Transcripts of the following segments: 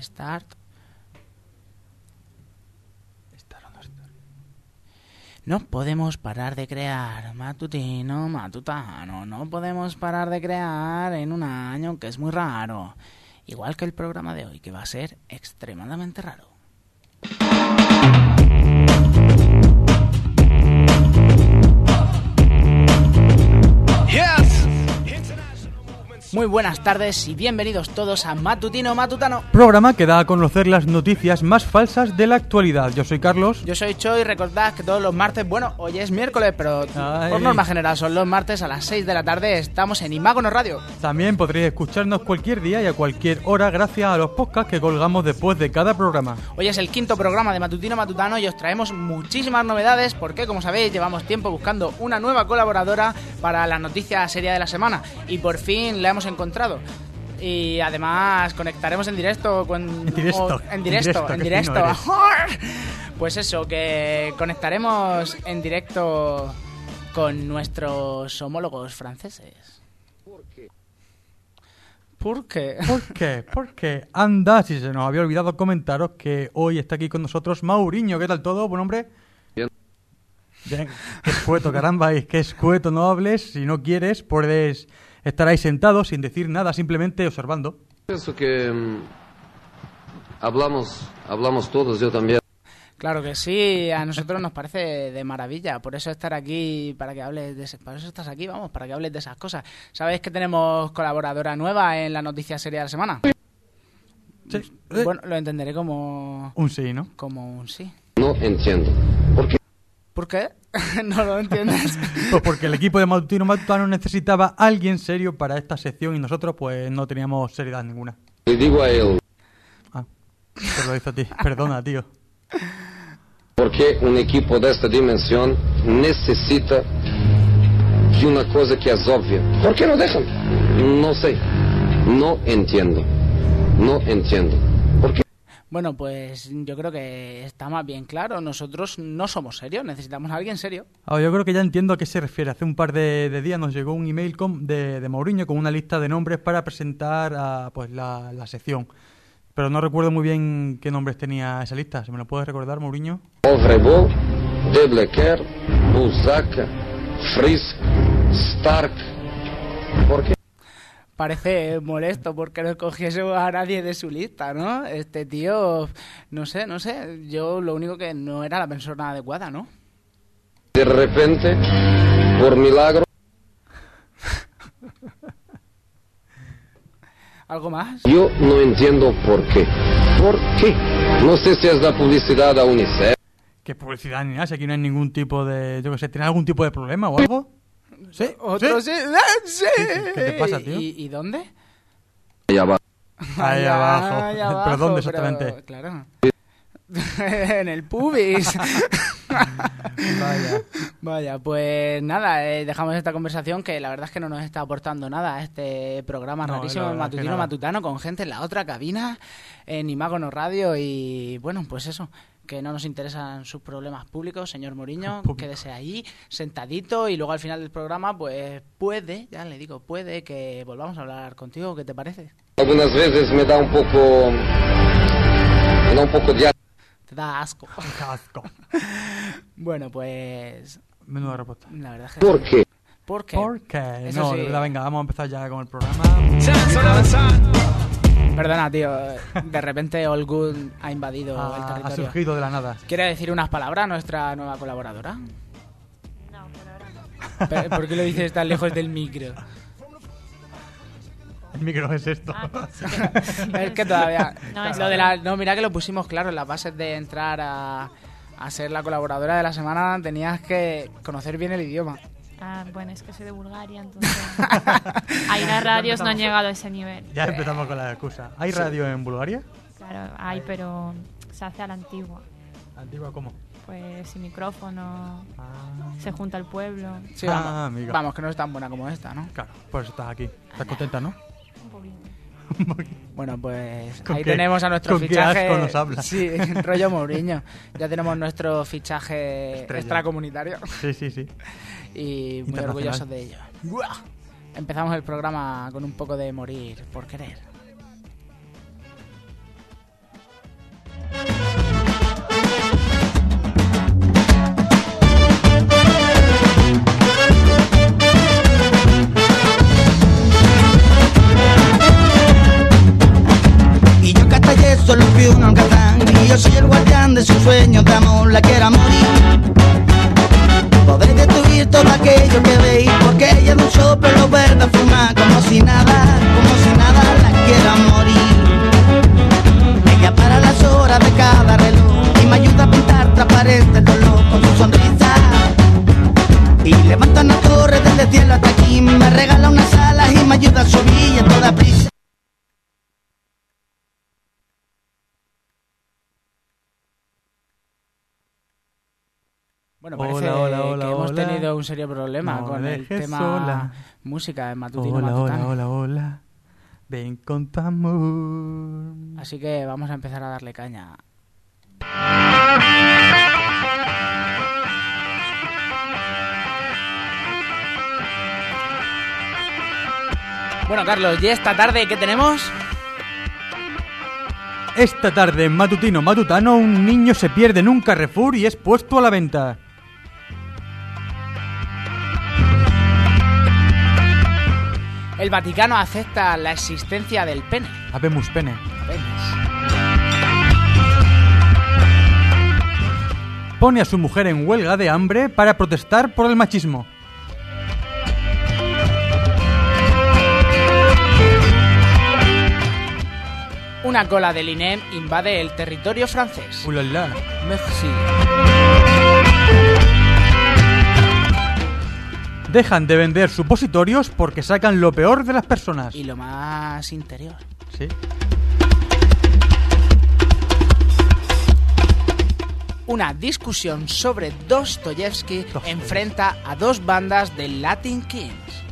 Start. No podemos parar de crear, matutino, matutano. No podemos parar de crear en un año que es muy raro. Igual que el programa de hoy, que va a ser extremadamente raro. Muy buenas tardes y bienvenidos todos a Matutino Matutano. Programa que da a conocer las noticias más falsas de la actualidad. Yo soy Carlos. Yo soy Cho y recordad que todos los martes, bueno, hoy es miércoles, pero Ay. por norma general son los martes a las 6 de la tarde. Estamos en Imágono Radio. También podréis escucharnos cualquier día y a cualquier hora gracias a los podcasts que colgamos después de cada programa. Hoy es el quinto programa de Matutino Matutano y os traemos muchísimas novedades porque, como sabéis, llevamos tiempo buscando una nueva colaboradora para la noticia seria de la semana y por fin la hemos encontrado. Y además conectaremos en directo con... En directo, o- en en directo, directo, en directo. Pues eso, que conectaremos en directo con nuestros homólogos franceses. ¿Por qué? ¿Por qué? ¿Por qué? Porque anda, si se nos había olvidado comentaros que hoy está aquí con nosotros Mauriño. ¿Qué tal todo? ¿Buen hombre? Bien. Bien. Qué escueto, caramba, y qué escueto, no hables. Si no quieres, puedes estar ahí sentado sin decir nada, simplemente observando. Pienso que mm, hablamos, hablamos todos, yo también. Claro que sí, a nosotros nos parece de maravilla, por eso estar aquí, para que hables de ese- para eso estás aquí, vamos, para que hables de esas cosas. ¿Sabéis que tenemos colaboradora nueva en la noticia seria de la semana? Sí. Bueno, lo entenderé como Un sí, ¿no? como un sí. No entiendo. ¿Por qué? ¿Por qué? no lo entiendes. Pues porque el equipo de Matutino Matutano necesitaba a alguien serio para esta sección y nosotros pues no teníamos seriedad ninguna. Le digo a él, Ah, te lo hizo a ti. Perdona, tío. porque un equipo de esta dimensión necesita de una cosa que es obvia. ¿Por qué no dejan? No sé. No entiendo. No entiendo. ¿Por qué? Bueno, pues yo creo que está más bien claro, nosotros no somos serios, necesitamos a alguien serio. Ah, yo creo que ya entiendo a qué se refiere. Hace un par de, de días nos llegó un email con- de, de Mourinho con una lista de nombres para presentar a, pues, la, la sección. Pero no recuerdo muy bien qué nombres tenía esa lista. ¿Se me lo puedes recordar, Mourinho? Ovrebol, De Blecker, Busaka, Frisk, Stark. ¿Por qué? Parece molesto porque no escogiese a nadie de su lista, ¿no? Este tío, no sé, no sé, yo lo único que no era la persona adecuada, ¿no? De repente, por milagro, ¿Algo más? yo no entiendo por qué. ¿Por qué? No sé si es la publicidad a UNICEF. ¿Qué publicidad ni nada? Si aquí no hay ningún tipo de... Yo qué sé, ¿tiene algún tipo de problema o algo? ¿Sí? ¿Otro sí? ¡Ah, sí! ¿Qué te pasa, tío? ¿Y, y dónde? Allá va. Ahí Allá- abajo. allá ¿Pero abajo, dónde exactamente? pero, claro. en el pubis. Vaya. Vaya, pues nada, eh, dejamos esta conversación que la verdad es que no nos está aportando nada a este programa No, rarísimo matutino matutano con gente en la otra cabina en Imágono Radio y bueno, pues eso, que no nos interesan sus problemas públicos, señor Moriño, Público. quédese ahí sentadito y luego al final del programa pues puede, ya le digo, puede que volvamos a hablar contigo, ¿qué te parece? Algunas veces me da un poco... Me da un poco de... Te da asco. Asco. bueno, pues Menuda respuesta. la verdad es que... ¿Por qué? ¿Por qué? ¿Por qué? Eso No, sí. de verdad, venga, vamos a empezar ya con el programa. Perdona, tío, de repente All Good ha invadido el Ha, ha territorio. surgido de la nada. ¿Quiere decir unas palabras a nuestra nueva colaboradora? No, por ahora no. ¿Por qué lo dices tan lejos del micro? El micro es esto. Ah, sí Es que todavía... No, es lo de que- la, no, mira que lo pusimos claro en las bases de entrar a, a ser la colaboradora de la semana. Tenías que conocer bien el idioma. Ah, bueno, es que soy de Bulgaria, entonces. Ahí las radios no han llegado a ese nivel. Ya empezamos con la excusa. ¿Hay radio en Bulgaria? Claro. Hay, pero se hace a la antigua. ¿Antigua cómo? Pues sin micrófono, Ah, se junta el pueblo. Sí, Ah, vamos, amiga. vamos, que no es tan buena como esta, ¿no? claro, por eso estás aquí. ¿Estás contenta, no? Un poquito. Bueno, pues ¿Con ahí qué- tenemos a nuestro con qué fichaje. asco nos habla? Sí, rollo Mourinho. Ya tenemos nuestro fichaje Estrella. extracomunitario Sí, sí, sí. y muy orgullosos de ello. Empezamos el programa con un poco de morir por querer. Y yo soy el guardián de sus sueños de amor La quiera morir Podéis destruir todo aquello que veis Porque ella de un lo verde fuma Como si nada, como si nada la quiera morir Ella para las horas de cada reloj Y me ayuda a pintar transparente el dolor Con su sonrisa. Y levanta una torre desde el cielo hasta aquí Me regala unas alas y me ayuda a subir a toda prisa Bueno, Hola, parece hola, hola, que hemos hola. tenido un serio problema No con el tema sola. música en matutino Hola, hola, hola, hola. Ven con tu amor. Así que vamos a empezar a darle caña. Bueno, Carlos, ¿y esta tarde qué tenemos? Esta tarde en Matutino Matutano un niño se pierde en un Carrefour y es puesto a la venta. El Vaticano acepta la existencia del pene. Habemos pene. Pone a su mujer en huelga de hambre para protestar por el machismo. Una cola del INEM invade el territorio francés. Ulala. Merci. Dejan de vender supositorios porque sacan lo peor de las personas. Y lo más interior. Sí. Una discusión sobre Dostoyevsky Dostoyevsky. enfrenta a dos bandas de Latin Kings.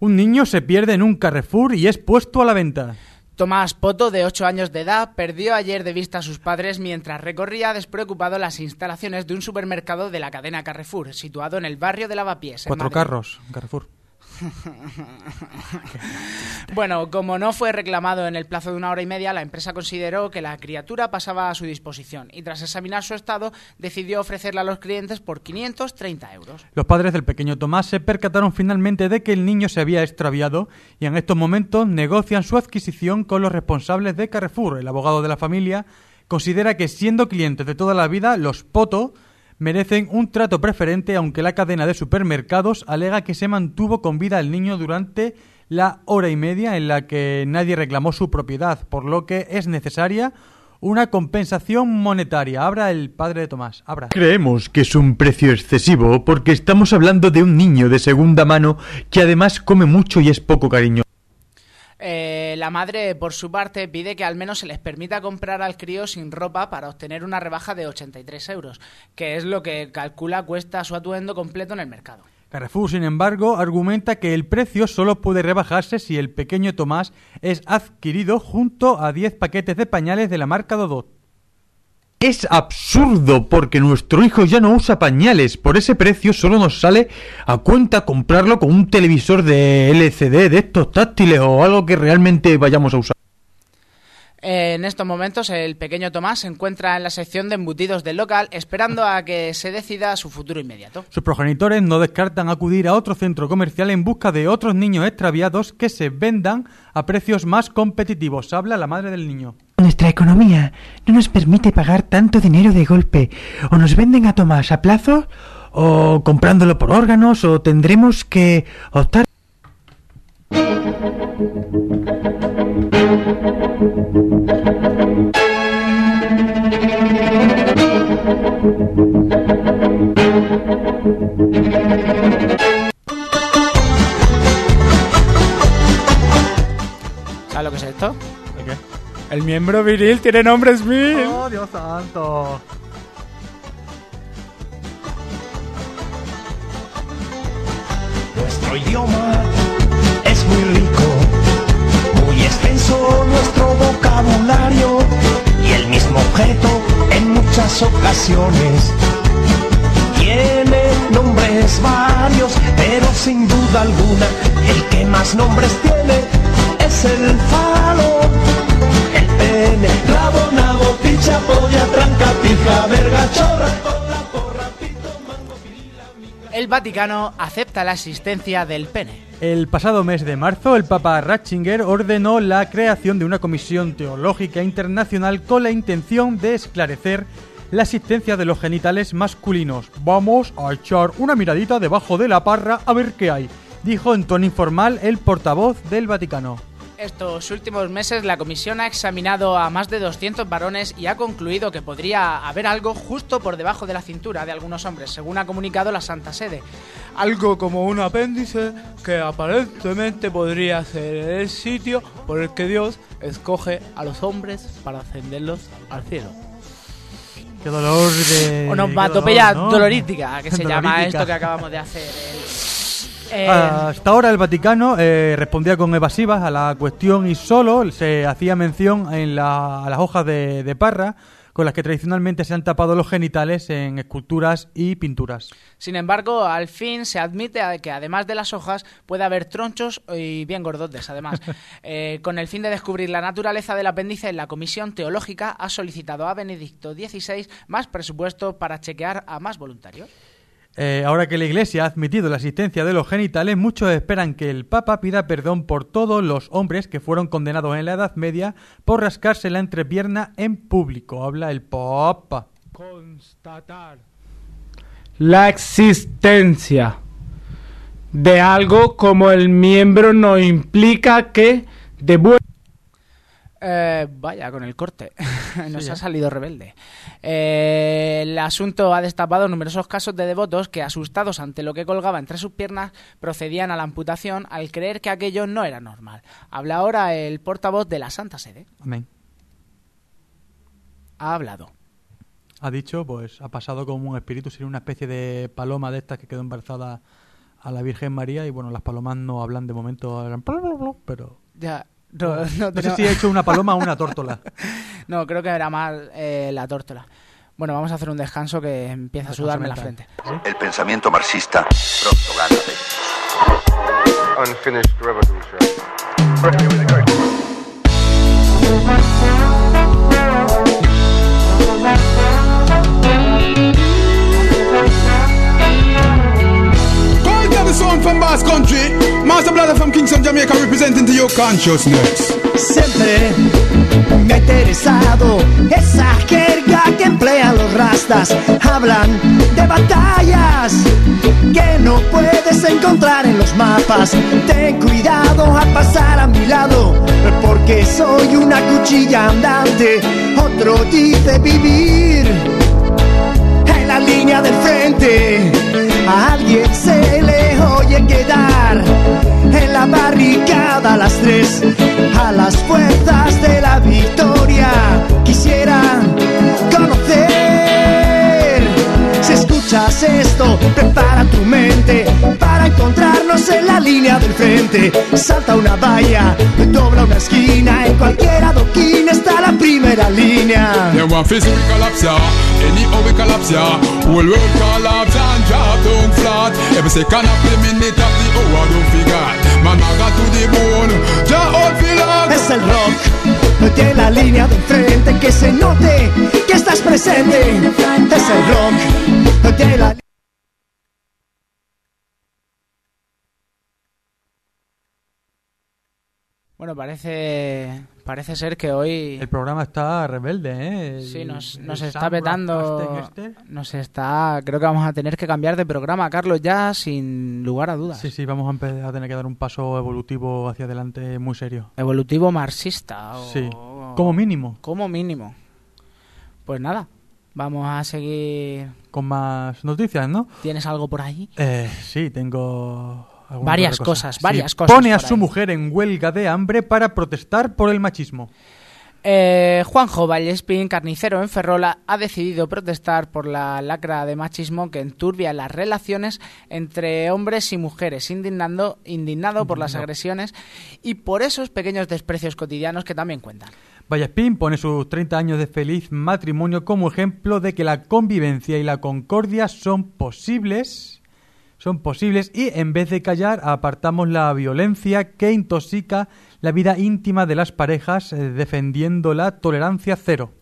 Un niño se pierde en un Carrefour y es puesto a la venta. Tomás Poto, de 8 años de edad, perdió ayer de vista a sus padres mientras recorría despreocupado las instalaciones de un supermercado de la cadena Carrefour, situado en el barrio de Lavapiés. Cuatro carros, Carrefour. Bueno, como no fue reclamado en el plazo de una hora y media, la empresa consideró que la criatura pasaba a su disposición y tras examinar su estado decidió ofrecerla a los clientes por 530 euros. Los padres del pequeño Tomás se percataron finalmente de que el niño se había extraviado y en estos momentos negocian su adquisición con los responsables de Carrefour. El abogado de la familia considera que siendo clientes de toda la vida, los Poto merecen un trato preferente aunque la cadena de supermercados alega que se mantuvo con vida el niño durante la hora y media en la que nadie reclamó su propiedad, por lo que es necesaria una compensación monetaria. Abra el padre de Tomás. Abra. Creemos que es un precio excesivo porque estamos hablando de un niño de segunda mano que además come mucho y es poco cariñoso. Eh, la madre, por su parte, pide que al menos se les permita comprar al crío sin ropa para obtener una rebaja de 83 euros, que es lo que calcula cuesta su atuendo completo en el mercado. Carrefour, sin embargo, argumenta que el precio solo puede rebajarse si el pequeño Tomás es adquirido junto a 10 paquetes de pañales de la marca Dodot. Es absurdo porque nuestro hijo ya no usa pañales. Por ese precio solo nos sale a cuenta comprarlo con un televisor de LCD de estos táctiles o algo que realmente vayamos a usar. En estos momentos, el pequeño Tomás se encuentra en la sección de embutidos del local esperando a que se decida su futuro inmediato. Sus progenitores no descartan acudir a otro centro comercial en busca de otros niños extraviados que se vendan a precios más competitivos. Habla la madre del niño. Nuestra economía no nos permite pagar tanto dinero de golpe. O nos venden a Tomás a plazo, o comprándolo por órganos, o tendremos que optar. ¿Sabes lo que es esto? El miembro viril tiene nombre Smith. ¡Oh, Dios santo! Nuestro idioma es muy rico, muy extenso nuestro vocabulario y el mismo objeto en muchas ocasiones tiene nombres varios, pero sin duda alguna el que más nombres tiene es el falo, el pene, rabo, nabo, picha, polla, tranca, pija, verga, chorra, cola, porra, pito, mango, pirila, migra. El Vaticano acepta la existencia del pene. El pasado mes de marzo, el Papa Ratzinger ordenó la creación de una comisión teológica internacional con la intención de esclarecer la existencia de los genitales masculinos. Vamos a echar una miradita debajo de la parra a ver qué hay, dijo en tono informal el portavoz del Vaticano. Estos últimos meses la comisión ha examinado a más de 200 varones y ha concluido que podría haber algo justo por debajo de la cintura de algunos hombres, según ha comunicado la Santa Sede. Algo como un apéndice que aparentemente podría ser el sitio por el que Dios escoge a los hombres para ascenderlos al cielo. Qué dolor de... Onomatopeya qué dolor, ¿no? dolorítica, que se llama esto que acabamos de hacer. El- eh, Hasta ahora el Vaticano eh, respondía con evasivas a la cuestión y solo se hacía mención en la- a las hojas de, de parra con las que tradicionalmente se han tapado los genitales en esculturas y pinturas. Sin embargo, al fin se admite que además de las hojas puede haber tronchos y bien gordotes, además. Eh, con el fin de descubrir la naturaleza del apéndice, la Comisión Teológica ha solicitado a Benedicto XVI más presupuesto para chequear a más voluntarios. Eh, ahora que la Iglesia ha admitido la existencia de los genitales, muchos esperan que el Papa pida perdón por todos los hombres que fueron condenados en la Edad Media por rascarse la entrepierna en público. Habla el Papa. Constatar la existencia de algo como el miembro no implica que de Eh, vaya, con el corte. Nos Sí, ha salido rebelde. Eh, el asunto ha destapado numerosos casos de devotos que, asustados ante lo que colgaba entre sus piernas, procedían a la amputación al creer que aquello no era normal. Habla ahora el portavoz de la Santa Sede. Amén. Ha hablado. Ha dicho, pues ha pasado como un espíritu, sería una especie de paloma de estas que quedó embarazada a la Virgen María y bueno, las palomas no hablan de momento, hablan pero Ya. No, no, no sé si he hecho una paloma o una tórtola. No, creo que era más eh, la tórtola. Bueno, vamos a hacer un descanso que empieza a sudarme la frente. El pensamiento marxista pronto gana de Unfinished revolution. Call get the sound from Bass Country. Master Brother from Kingston, Jamaica, representing to your consciousness. Siempre me ha interesado esa jerga que emplean los rastas. Hablan de batallas que no puedes encontrar en los mapas. Ten cuidado al pasar a mi lado, porque soy una cuchilla andante. Otro dice vivir en la línea del frente. A alguien se le oye quedar encontrarnos en la línea del frente. Salta una valla, dobla una esquina, en cualquier adoquín está la primera línea. They want face we collapse ya, anyhow we collapse ya. Whole world collapse and drop down flat. Every second of the minute of the hour don't forget. Man, I got to the bone, just out feel like. Es el rock de la línea del frente que se note que estás presente. Es el rock de la Bueno, parece parece ser que hoy El programa está rebelde, ¿eh? Sí nos, nos está Sam petando, este. nos está, creo que vamos a tener que cambiar de programa, Carlos, ya sin lugar a dudas. Sí, sí, vamos a, a tener que dar un paso evolutivo hacia adelante muy serio. Evolutivo marxista. o- Sí, como mínimo. Como mínimo. Pues nada, Vamos a seguir. Con más noticias, ¿no? ¿Tienes algo por ahí? Eh, sí, tengo... Varias cosas, Sí, varias cosas Pone a su ahí. mujer en huelga de hambre para protestar por el machismo. Eh, Juanjo Vallespín, carnicero en Ferrola, ha decidido protestar por la lacra de machismo que enturbia las relaciones entre hombres y mujeres, indignando, indignado por las agresiones y por esos pequeños desprecios cotidianos que también cuentan. Vallespín pone sus 30 años de feliz matrimonio como ejemplo de que la convivencia y la concordia son posibles, son posibles y en vez de callar apartamos la violencia que intoxica la vida íntima de las parejas eh, defendiendo la tolerancia cero.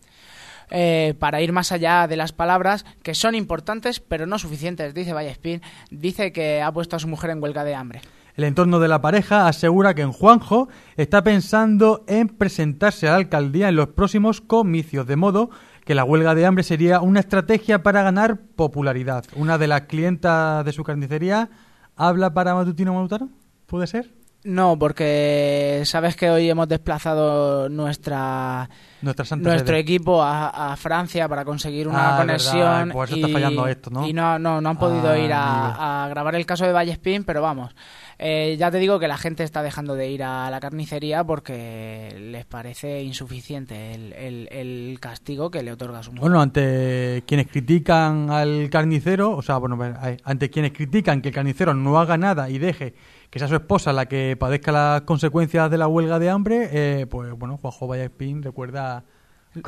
Eh, para ir más allá de las palabras, que son importantes pero no suficientes, dice Vallespín, dice que ha puesto a su mujer en huelga de hambre. El entorno de la pareja asegura que en Juanjo está pensando en presentarse a la alcaldía en los próximos comicios, de modo que la huelga de hambre sería una estrategia para ganar popularidad. Una de las clientas de su carnicería habla para Matutino Matutano, ¿puede ser? No, porque sabes que hoy hemos desplazado nuestra nuestro equipo a, a Francia para conseguir una Ah, conexión por eso y, está fallando esto, ¿no? y no, no, no han podido Ah, ir a, a grabar el caso de Vallespín, pero vamos, eh, ya te digo que la gente está dejando de ir a la carnicería porque les parece insuficiente el, el- el castigo que le otorga su mujer. Bueno, ante quienes critican al carnicero, o sea, bueno, ante quienes critican que el carnicero no haga nada y deje que sea su esposa la que padezca las consecuencias de la huelga de hambre, eh, pues bueno, Juanjo Vallespín recuerda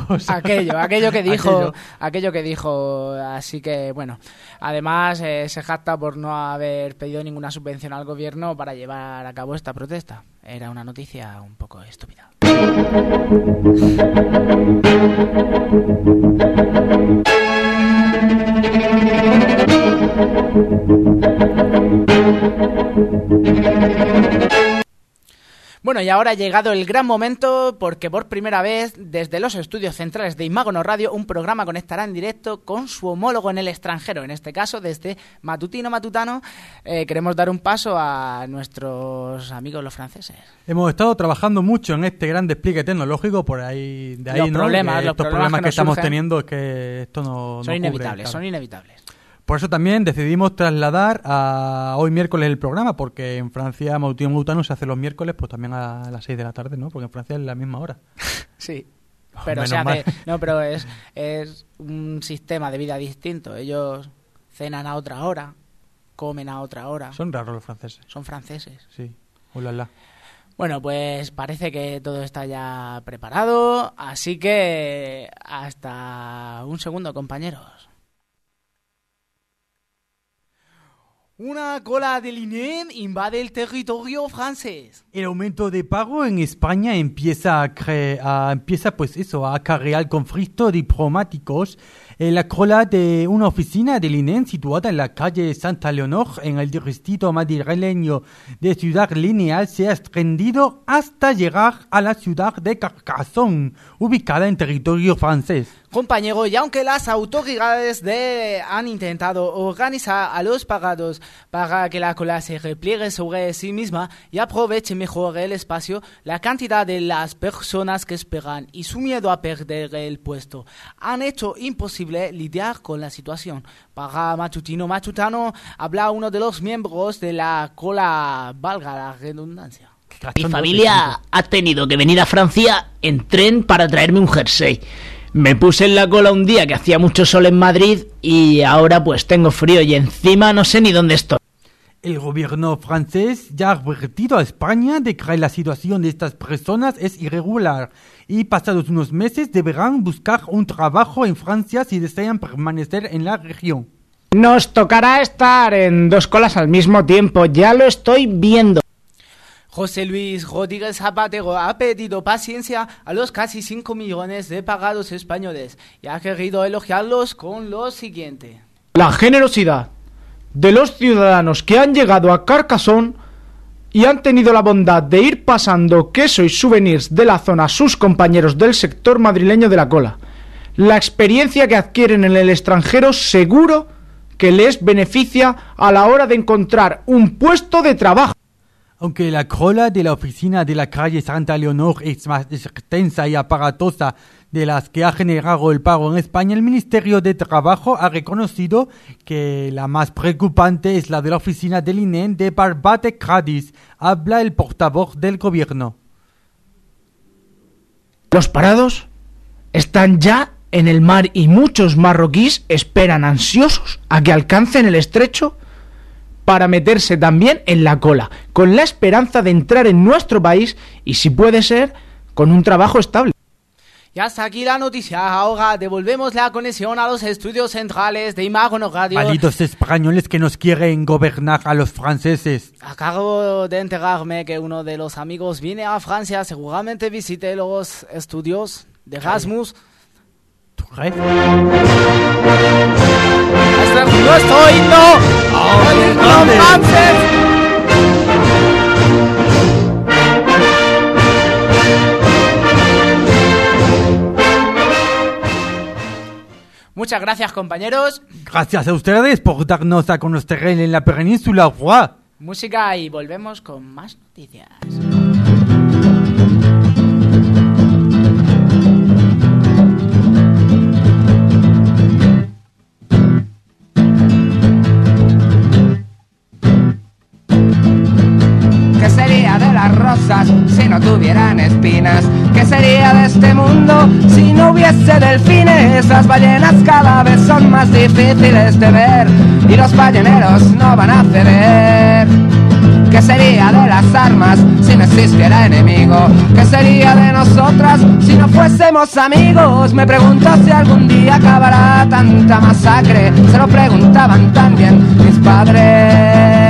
cosas. aquello, aquello que dijo, Aquello. aquello que dijo, así que bueno, además eh, se jacta por no haber pedido ninguna subvención al gobierno para llevar a cabo esta protesta. Era una noticia un poco estúpida. Bueno, y ahora ha llegado el gran momento porque por primera vez desde los estudios centrales de Imagono Radio un programa conectará en directo con su homólogo en el extranjero, en este caso desde Matutino Matutano. eh, queremos dar un paso a nuestros amigos los franceses. Hemos estado trabajando mucho en este gran despliegue tecnológico por ahí, de ahí, Los ¿no? problemas, Que los estos problemas que estamos surgen. teniendo es que esto no, no son cubre, inevitables, claro. son inevitables. Por eso también decidimos trasladar a hoy miércoles el programa, porque en Francia Mautino Mutano se hace los miércoles, pues también a las 6 de la tarde, ¿no? Porque en Francia es la misma hora. Sí. Oh, Pero se hace, no, pero es, es un sistema de vida distinto. Ellos cenan a otra hora, comen a otra hora. Son raros los franceses. Son franceses. Sí. Ulala. Bueno, pues parece que todo está ya preparado, así que hasta un segundo, compañeros. Una cola de línea invade el territorio francés. El aumento de pago en España empieza a, a- empieza pues eso, a acarrear conflictos diplomáticos. Eh, la cola de una oficina del INEM situada en la calle Santa Leonor, en el distrito madrileño de Ciudad Lineal, se ha extendido hasta llegar a la ciudad de Carcassonne, ubicada en territorio francés. Compañero, y aunque las autoridades de, han intentado organizar a los pagados para que la cola se repliegue sobre sí misma y aproveche mejor el espacio, la cantidad de las personas que esperan y su miedo a perder el puesto han hecho imposible lidiar con la situación. Para Matutino Matutano habla uno de los miembros de la cola, valga la redundancia. Mi familia ha tenido que venir a Francia en tren para traerme un jersey. Me puse en la cola un día que hacía mucho sol en Madrid y ahora pues tengo frío y encima no sé ni dónde estoy. El gobierno francés ya ha advertido a España de que la situación de estas personas es irregular y pasados unos meses deberán buscar un trabajo en Francia si desean permanecer en la región. Nos tocará estar en dos colas al mismo tiempo, ya lo estoy viendo. José Luis Rodríguez Zapatero ha pedido paciencia a los casi 5 millones de pagados españoles y ha querido elogiarlos con lo siguiente. La generosidad de los ciudadanos que han llegado a Carcassonne y han tenido la bondad de ir pasando queso y souvenirs de la zona a sus compañeros del sector madrileño de la cola. La experiencia que adquieren en el extranjero seguro que les beneficia a la hora de encontrar un puesto de trabajo. Aunque la cola de la oficina de la calle Santa Leonor es más extensa y aparatosa de las que ha generado el pago en España, el Ministerio de Trabajo ha reconocido que la más preocupante es la de la oficina del INEM de Barbate Cádiz. Habla el portavoz del gobierno. Los parados están ya en el mar y muchos marroquíes esperan ansiosos a que alcancen el estrecho para meterse también en la cola, con la esperanza de entrar en nuestro país y si puede ser, con un trabajo estable. Y hasta aquí la noticia. Ahora devolvemos la conexión a los estudios centrales de Imagono Radio. Malditos españoles que nos quieren gobernar a los franceses. Acabo de enterarme que uno de los amigos viene a Francia. Seguramente visite los estudios de Erasmus. ¿Ref? ¡Este es nuestro himno! Muchas gracias, compañeros. Gracias a ustedes por darnos a conocer en la península. Música y volvemos con más noticias. Si no tuvieran espinas? ¿Qué sería de este mundo si no hubiese delfines? Las ballenas cada vez son más difíciles de ver y los balleneros no van a ceder. ¿Qué sería de las armas si no existiera enemigo? ¿Qué sería de nosotras si no fuésemos amigos? Me pregunto si algún día acabará tanta masacre. Se lo preguntaban también mis padres.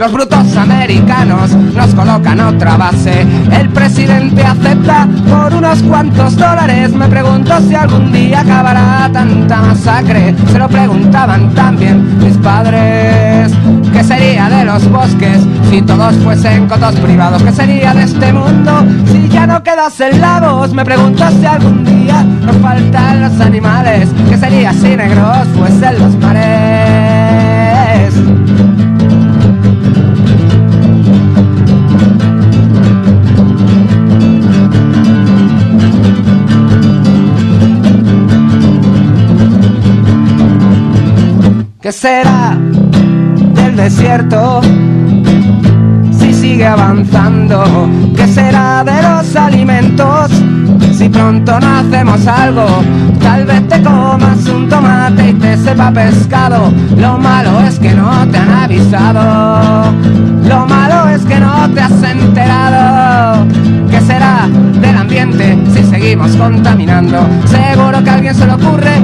Los brutos americanos nos colocan otra base. El presidente acepta por unos cuantos dólares. Me pregunto si algún día acabará tanta masacre. Se lo preguntaban también mis padres. ¿Qué sería de los bosques si todos fuesen cotos privados? ¿Qué sería de este mundo si ya no quedasen lagos? Me pregunto si algún día nos faltan los animales. ¿Qué sería si negros fuesen los mares? ¿Qué será del desierto si sigue avanzando? ¿Qué será de los alimentos si pronto no hacemos algo? Tal vez te comas un tomate y te sepa pescado. Lo malo es que no te han avisado. Lo malo es que no te has enterado. ¿Qué será del ambiente si seguimos contaminando? Seguro que a alguien se le ocurre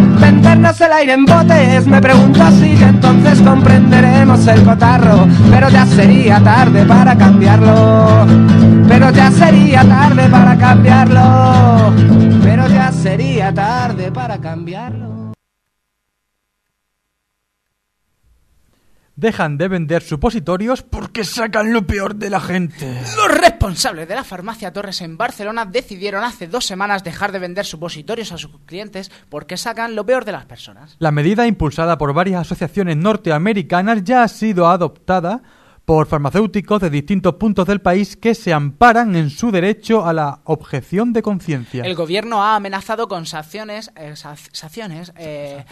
vendernos el aire en botes. Me pregunto si entonces comprenderemos el cotarro. Pero ya sería tarde para cambiarlo. Pero ya sería tarde para cambiarlo. Pero ya sería tarde para cambiarlo. Dejan de vender supositorios porque sacan lo peor de la gente. Los responsables de la farmacia Torres en Barcelona decidieron hace dos semanas dejar de vender supositorios a sus clientes porque sacan lo peor de las personas. La medida impulsada por varias asociaciones norteamericanas ya ha sido adoptada por farmacéuticos de distintos puntos del país que se amparan en su derecho a la objeción de conciencia. El gobierno ha amenazado con sanciones, eh, sa- sanciones, eh,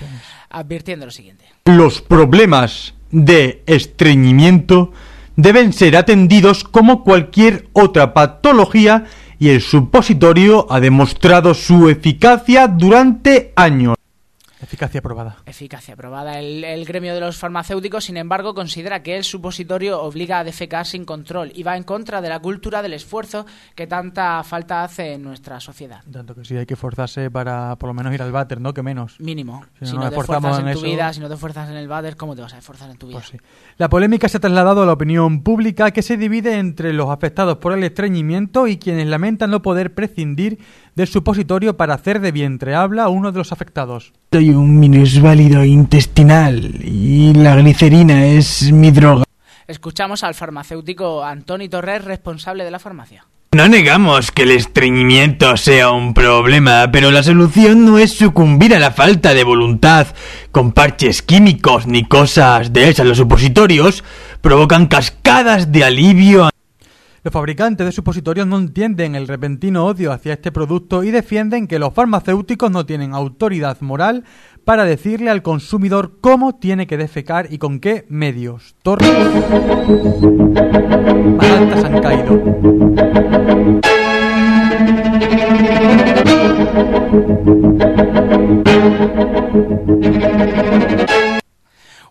advirtiendo lo siguiente. Los problemas de estreñimiento deben ser atendidos como cualquier otra patología y el supositorio ha demostrado su eficacia durante años. Eficacia probada. Eficacia aprobada. El, el gremio de los farmacéuticos, sin embargo, considera que el supositorio obliga a defecar sin control y va en contra de la cultura del esfuerzo que tanta falta hace en nuestra sociedad. Tanto que sí hay que esforzarse para por lo menos ir al váter, ¿no? Que menos. Mínimo. Si no Si nos no te esfuerzas en, en tu eso- Pues vida, si no te esfuerzas en el váter, ¿cómo te vas a esforzar en tu vida? La polémica se ha trasladado a la opinión pública que se divide entre los afectados por el estreñimiento y quienes lamentan no poder prescindir del supositorio para hacer de vientre habla a uno de los afectados. Soy un minusválido intestinal y la glicerina es mi droga. Escuchamos al farmacéutico Antoni Torres, responsable de la farmacia. No negamos que el estreñimiento sea un problema, pero la solución no es sucumbir a la falta de voluntad con parches químicos ni cosas de esas. Los supositorios provocan cascadas de alivio. Los fabricantes de supositorios no entienden el repentino odio hacia este producto y defienden que los farmacéuticos no tienen autoridad moral para decirle al consumidor cómo tiene que defecar y con qué medios. Torres más altas han caído.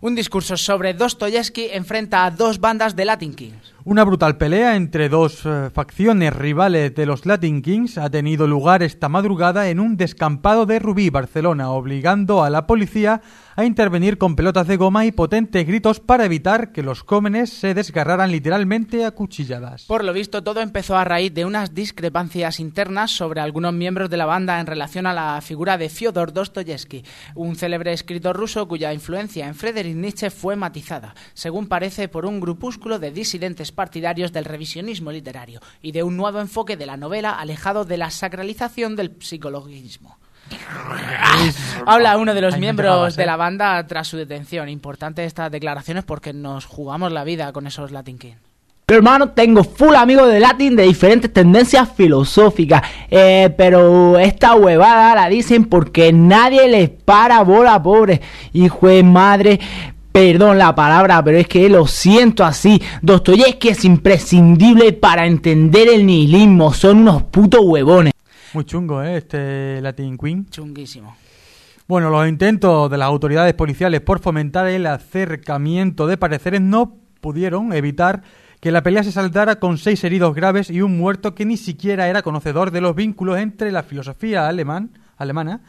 Un discurso sobre Dostoyevsky enfrenta a dos bandas de Latin Kings. Una brutal pelea entre dos eh, facciones rivales de los Latin Kings ha tenido lugar esta madrugada en un descampado de Rubí, Barcelona, obligando a la policía a intervenir con pelotas de goma y potentes gritos para evitar que los jóvenes se desgarraran literalmente a cuchilladas. Por lo visto, todo empezó a raíz de unas discrepancias internas sobre algunos miembros de la banda en relación a la figura de Fyodor Dostoyevsky, un célebre escritor ruso cuya influencia en Friedrich Nietzsche fue matizada, según parece, por un grupúsculo de disidentes partidarios del revisionismo literario y de un nuevo enfoque de la novela alejado de la sacralización del psicologismo. Habla uno de los miembros de la banda tras su detención. Importante estas declaraciones porque nos jugamos la vida con esos Latin. Pero hermano, tengo full amigos de Latin de diferentes tendencias filosóficas. Eh, pero esta huevada la dicen porque nadie les para bola, pobre. Hijo de madre. Perdón la palabra, pero es que lo siento así. Dostoyevsky es imprescindible para entender el nihilismo. Son unos putos huevones. Muy chungo, ¿eh? Este Latin Queen. Chunguísimo. Bueno, los intentos de las autoridades policiales por fomentar el acercamiento de pareceres no pudieron evitar que la pelea se saldara con seis heridos graves y un muerto que ni siquiera era conocedor de los vínculos entre la filosofía alemán, alemana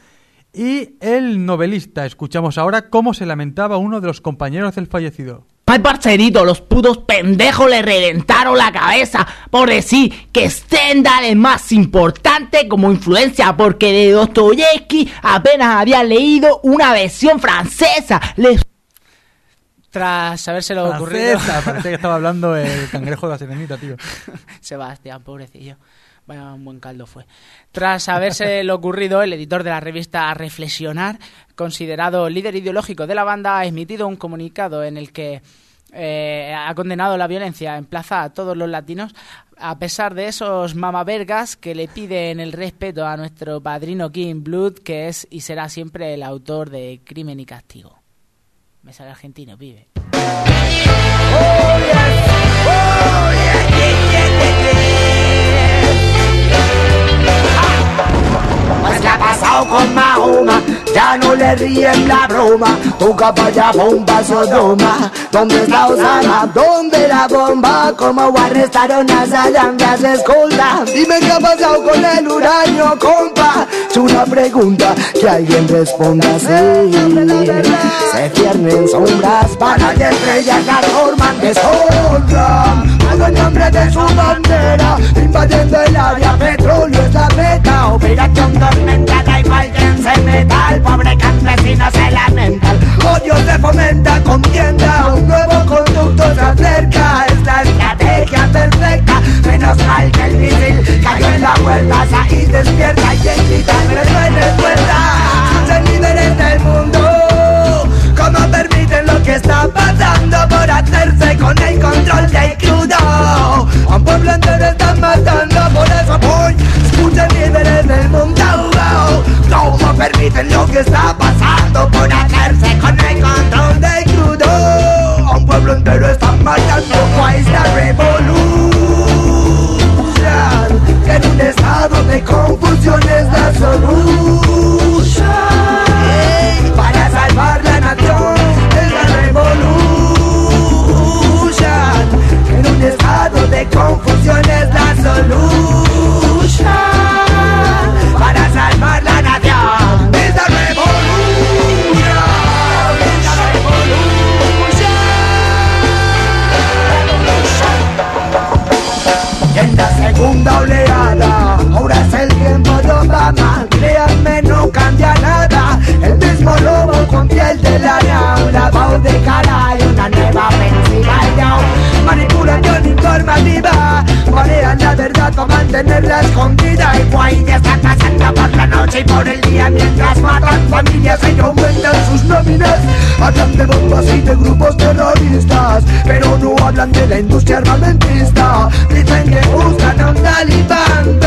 y el novelista. Escuchamos ahora cómo se lamentaba uno de los compañeros del fallecido. Ay, parcerito, los putos pendejos le reventaron la cabeza por decir que Stendhal es más importante como influencia porque de Dostoyevsky apenas había leído una versión francesa. Les Tras habérselo ocurrido. Francesa, parecía que estaba hablando el cangrejo de la sirenita, tío. Sebastián, pobrecillo. Vaya, un buen caldo fue. Tras haberse lo ocurrido, el editor de la revista Reflexionar, considerado líder ideológico de la banda, ha emitido un comunicado en el que eh, ha condenado la violencia en plaza a todos los latinos, a pesar de esos mamavergas que le piden el respeto a nuestro padrino King Blood, que es y será siempre el autor de Crimen y Castigo. Me sale argentino, pibe. Pasado con Mahoma, ya no le ríen la broma, toca para allá bomba Sodoma, ¿dónde está Osama? ¿Dónde la bomba? ¿Cómo arrestaron a Saddam de su escolta? Dime qué ha pasado con el uranio, compa, es una pregunta que alguien responda sí. Se ciernen sombras, para y estrellas las forman desorden, todo en nombre de su bandera, invadiendo el área, petróleo es la meta, operación tormenta, da igual quien se meta, el pobre campesino se lamenta, odio se fomenta, contienda, un nuevo conducto se acerca, es la estrategia perfecta, menos mal que el misil cayó en la puerta, Said despierta y quien grita en Venezuela, son líderes del mundo, ¿cómo permiten lo que está pasando por hacerse con el control del crudo? A un pueblo entero están matando, por eso voy, escuchen mundo, ¿cómo permiten lo que está pasando por hacerse con el control del crudo? A un pueblo entero están matando, ¿cuál es la revolución? En un estado de confusión es la solución. Para salvar la nación es la revolución. En un estado de confusión es la solución. información informativa. Manean la verdad para mantenerla escondida. Y guay ya está pasando por la noche y por el día Mientras matan familias. Y aumentan sus nóminas. Hablan de bombas y de grupos terroristas Pero no hablan de la industria armamentista. Dicen que buscan a un talibán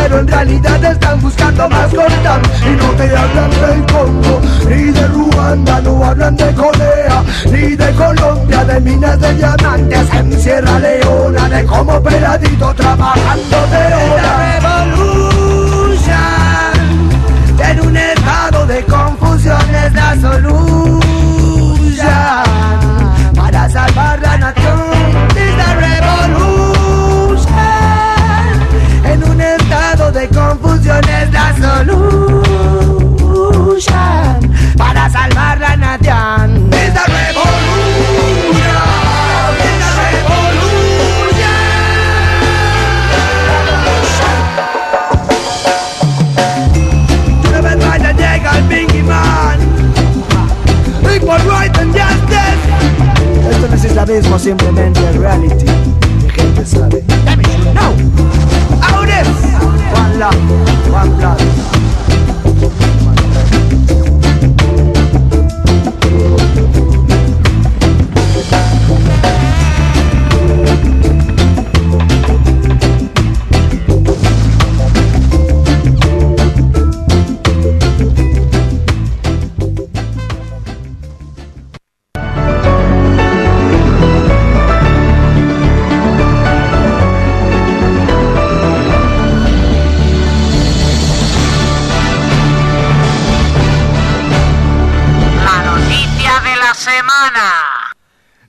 pero en realidad están buscando más coltán. Y no te hablan del Congo, ni de Ruanda, no hablan de Corea, ni de Colombia, de minas de diamantes en Sierra Leona, de cómo peladito trabajando de hora. Revolution, en un estado de confusión es la solución para salvar la es la solución para salvar la nación. Es la justice. Esto no es islamismo, simplemente es reality. Mi gente sabe. No. Ahora es One love, one.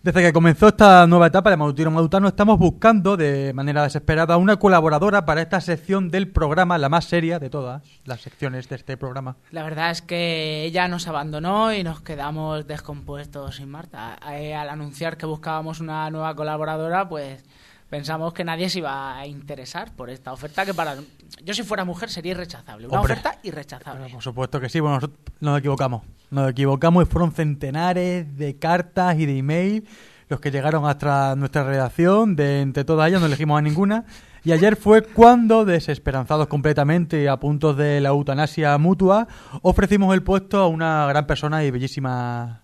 Desde que comenzó esta nueva etapa de Matutino Madutano estamos buscando de manera desesperada una colaboradora para esta sección del programa, la más seria de todas las secciones de este programa. La verdad es que ella nos abandonó y nos quedamos descompuestos sin Marta. Eh, al anunciar que buscábamos una nueva colaboradora, pues pensamos que nadie se iba a interesar por esta oferta que para yo si fuera mujer sería irrechazable. Una Hombre. oferta irrechazable. Por supuesto que sí, bueno, nosotros nos equivocamos. Nos equivocamos y fueron centenares de cartas y de email los que llegaron hasta nuestra redacción. De entre todas ellas no elegimos a ninguna. Y ayer fue cuando, desesperanzados completamente a punto de la eutanasia mutua, ofrecimos el puesto a una gran persona y bellísima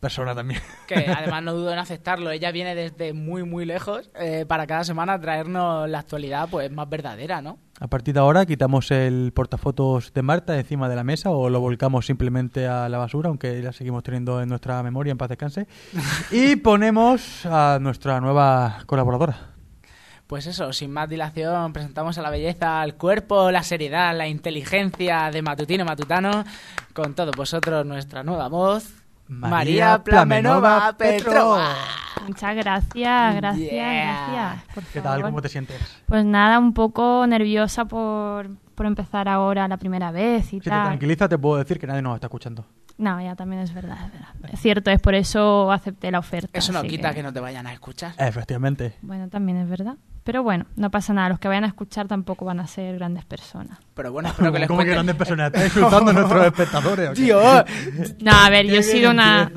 persona también. Que además no dudo en aceptarlo. Ella viene desde muy, muy lejos eh, para cada semana traernos la actualidad pues más verdadera, ¿no? A partir de ahora quitamos el portafotos de Marta encima de la mesa o lo volcamos simplemente a la basura, aunque la seguimos teniendo en nuestra memoria en paz descanse. y ponemos a nuestra nueva colaboradora. Pues eso, sin más dilación, presentamos a la belleza, al cuerpo, la seriedad, la inteligencia de Matutino Matutano. Con todos vosotros, nuestra nueva voz, María, Plamenova Petrova. Muchas gracias, gracias, Yeah. gracias. por ¿Qué tal? ¿Cómo te sientes? Pues nada, un poco nerviosa por, por empezar ahora la primera vez y Si te tal. tranquiliza, te puedo decir que nadie nos está escuchando. No, ya también es verdad, es verdad. Es cierto, es por eso acepté la oferta. Eso no quita que- que no te vayan a escuchar. Efectivamente. Bueno, también es verdad. Pero bueno, no pasa nada. Los que vayan a escuchar tampoco van a ser grandes personas. Pero bueno, espero que les ¿Cómo que grandes personas? ¿Estás insultando a nuestros espectadores? Dios. No, a ver, yo he sido una...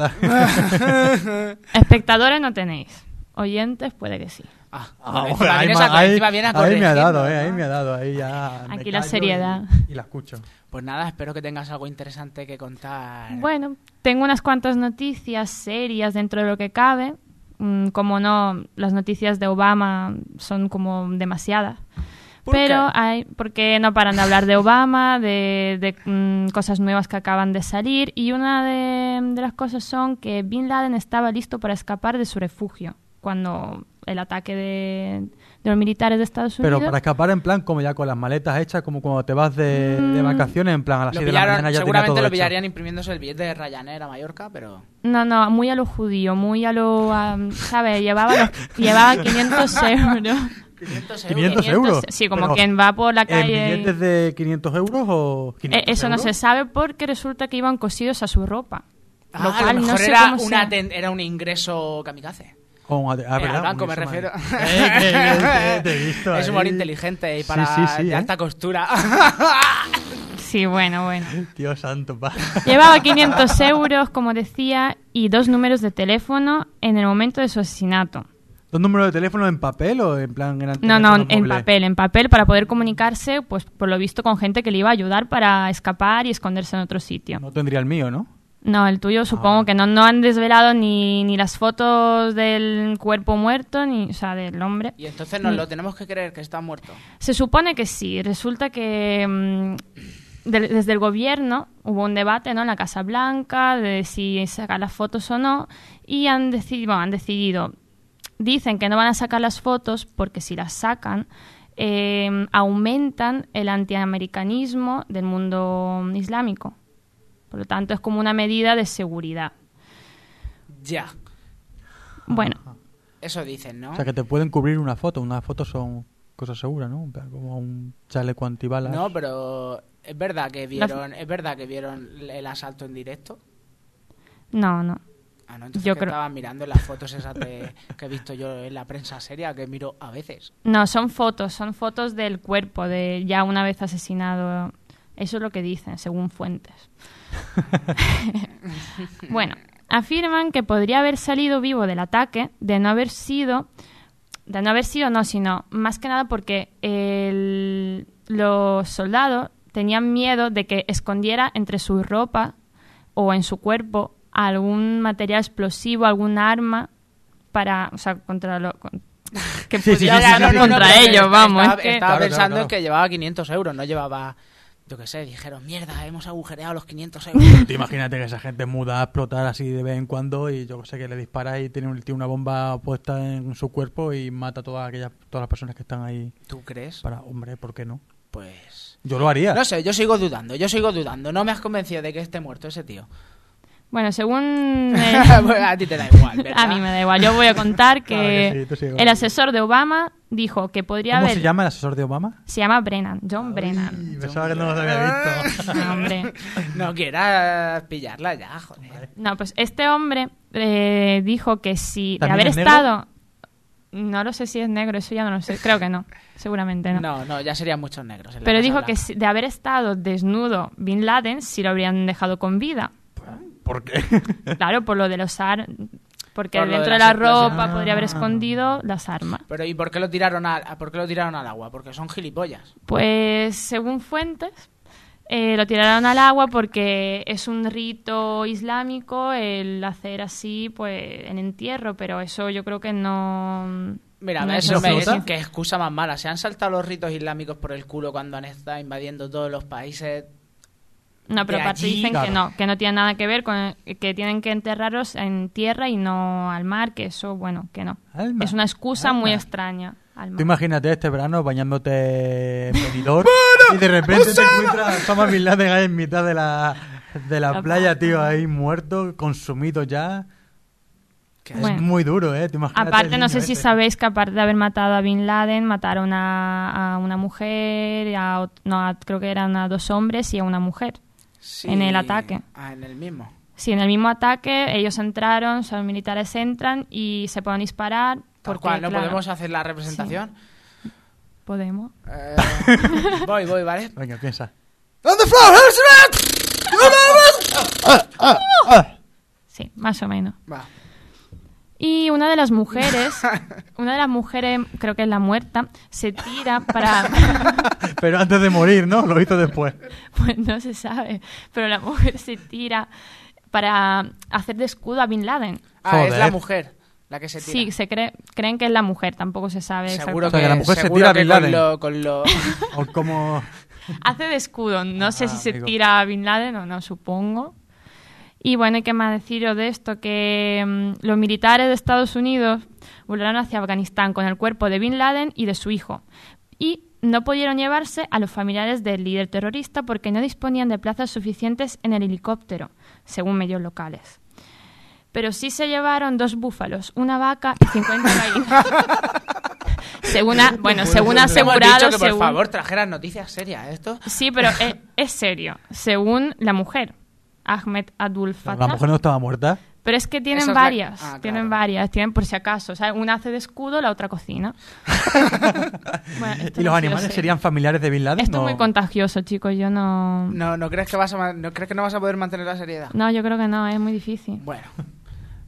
Espectadores no tenéis. Oyentes puede que sí. Ah, Ah, ahí, vienes ma- a- ahí- ahí me ha dado, eh, ahí me ha dado, ahí ya. me Aquí la seriedad. Y, y la escucho. Pues nada, espero que tengas algo interesante que contar. Bueno, tengo unas cuantas noticias serias dentro de lo que cabe. Mm, como no, las noticias de Obama son como demasiadas. ¿Por Pero qué? hay, porque no paran de hablar de Obama, de, de, mm, cosas nuevas que acaban de salir. Y una de, de las cosas son que Bin Laden estaba listo para escapar de su refugio cuando el ataque de, de los militares de Estados Unidos. Pero para escapar en plan, como ya con las maletas hechas, como cuando te vas de, de Mm. vacaciones, en plan a las Lo 6 de la mañana ya seguramente todo lo hecho. pillarían imprimiéndose el billete de Ryanair a Mallorca, pero... No, no, muy a lo judío, muy a lo, am, ¿sabes? Llevaba, los- llevaba 500 euros. 500 500 euros. Sí, como Pero, quien va por la ¿En calle. billetes de 500 euros o 500 Eh, eso no se sabe porque resulta que iban cosidos a su ropa. Ah, lo a cual no sé era, cómo una ten- era un ingreso kamikaze. Con ah, Eh, me refiero. eh. Te visto es ahí. humor inteligente y para sí, sí, de ¿eh? alta costura. Sí, bueno, bueno. Dios santo, pa. Llevaba 500 euros, como decía, y dos números de teléfono en el momento de su asesinato. ¿Dos números de teléfono en papel o en plan eran No, no, en papel, en papel, para poder comunicarse, pues por lo visto con gente que le iba a ayudar para escapar y esconderse en otro sitio. No tendría el mío, ¿no? No, el tuyo supongo que no, no han desvelado ni, ni las fotos del cuerpo muerto, ni, o sea, del hombre. Y entonces nos Ni- lo tenemos que creer que está muerto. Se supone que sí. Resulta que mm, de- desde el gobierno hubo un debate ¿no? en la Casa Blanca de si sacar las fotos o no y han decidido, han decidido, dicen que no van a sacar las fotos porque si las sacan eh, aumentan el antiamericanismo del mundo islámico. Por lo tanto, es como una medida de seguridad. Ya. Bueno, Eso dicen, ¿no? O sea, que te pueden cubrir una foto. Unas fotos son cosas seguras, ¿no? Como un chaleco antibalas. No, pero es verdad que vieron, es verdad que vieron el asalto en directo. no, no. Ah, no, entonces Yo que creo- estaban mirando las fotos esas de- que he visto yo en la prensa seria, que miro a veces. No, son fotos, son fotos del cuerpo de ya una vez asesinado. Eso es lo que dicen, según fuentes. bueno, afirman que podría haber salido vivo del ataque de no haber sido, de no haber sido no, sino más que nada porque el- los soldados tenían miedo de que escondiera entre su ropa o en su cuerpo algún material explosivo, algún arma para, o sea, contra lo con- que Sí, pudiera sí, sí, usar sí, sí, contra sí, sí, ellos, vamos. Estaba, es que- estaba pensando en que llevaba 500 euros, no llevaba, yo qué sé, dijeron, mierda, hemos agujereado los 500 euros. Imagínate que esa gente muda a explotar así de vez en cuando y yo sé que le dispara y tiene, tiene una bomba puesta en su cuerpo y mata a todas aquellas todas las personas que están ahí. ¿Tú crees? Para, hombre, ¿por qué no? Pues... Yo lo haría. No sé, yo sigo dudando, yo sigo dudando. No me has convencido de que esté muerto ese tío. Bueno, según... a ti te da igual, ¿verdad? a mí me da igual. Yo voy a contar que, Claro que sí, el eso. asesor de Obama dijo que podría ¿Cómo haber... se llama el asesor de Obama? Se llama Brennan, John Brennan. Pensaba que no los había visto. No, hombre. No quieras pillarla ya, joder. No, pues este hombre eh, dijo que si de ¿También haber es negro? estado... No lo sé si es negro, eso ya no lo sé. Creo que no, seguramente no. No, no, ya serían muchos negros. Pero dijo Blanca. que si- de haber estado desnudo Bin Laden, si lo habrían dejado con vida. ¿Por qué? Claro, por lo de los ar... Porque Por dentro de la ropa podría haber Ah. escondido las armas. Pero ¿y por qué lo tiraron al, por qué lo tiraron al agua? Porque son gilipollas. Pues según fuentes, eh, lo tiraron al agua porque es un rito islámico el hacer así, pues en entierro, pero eso yo creo que no. Mira, no es eso me así. qué excusa más mala. Se han saltado los ritos islámicos por el culo cuando han estado invadiendo todos los países. No, pero aparte allí. dicen Claro. que no, que no tiene nada que ver con que tienen que enterrarlos en tierra y no al mar, que eso, bueno, que no. Alma, es una excusa muy alma. extraña. Al mar. Tú imagínate este verano bañándote en Benidorm y de repente te encuentras a Osama Bin Laden ahí en mitad de la, de la La playa, tío, ahí muerto, consumido ya. Es Bueno. muy duro, ¿eh? Te Aparte, no sé si sabéis que aparte de haber matado a Bin Laden, mataron a, a una mujer, a, no, a- creo que eran a dos hombres y a una mujer Sí. en el ataque. Ah, en el mismo. Sí, en el mismo ataque ellos entraron, o sea, los militares entran y se pueden disparar. Porque, cual, ¿no claro, podemos hacer la representación? Podemos. Eh, voy, voy, ¿vale? Venga, piensa. On the floor, Sí, más o menos. Va. Y una de las mujeres, una de las mujeres, creo que es la muerta, se tira para... Pero antes de morir, ¿no? Lo hizo después. Pues no se sabe. Pero la mujer se tira para hacer de escudo a Bin Laden. Ah, es la mujer la que se tira. Sí, se cree, creen que es la mujer, tampoco se sabe. Seguro O sea, que la mujer se tira a que Bin con Laden. lo, con lo... O como... Hace de escudo, no sé Ah, si se tira a Bin Laden o no, supongo. Y bueno, ¿y qué más deciros de esto? Que mm, los militares de Estados Unidos volaron hacia Afganistán con el cuerpo de Bin Laden y de su hijo. Y no pudieron llevarse a los familiares del líder terrorista porque no disponían de plazas suficientes en el helicóptero, según medios locales. Pero sí se llevaron dos búfalos, una vaca y 50 gallinas. según bueno, según ha Hemos dicho asegurado, que por según- favor trajeran noticias serias esto. Sí, pero es, es serio. Según la mujer, Ahmed Abdul Fattah. La mujer no estaba muerta. Pero es que tienen la- varias. Ah, Tienen claro. varias. Tienen por si acaso. O sea, una hace de escudo, la otra cocina. Bueno, ¿Y no los animales sé. serían familiares de Bin Laden? Esto No. es muy contagioso, chicos. Yo no. No, ¿no crees que vas a no crees que no vas a poder mantener la seriedad? No, yo creo que no. Es muy difícil. Bueno,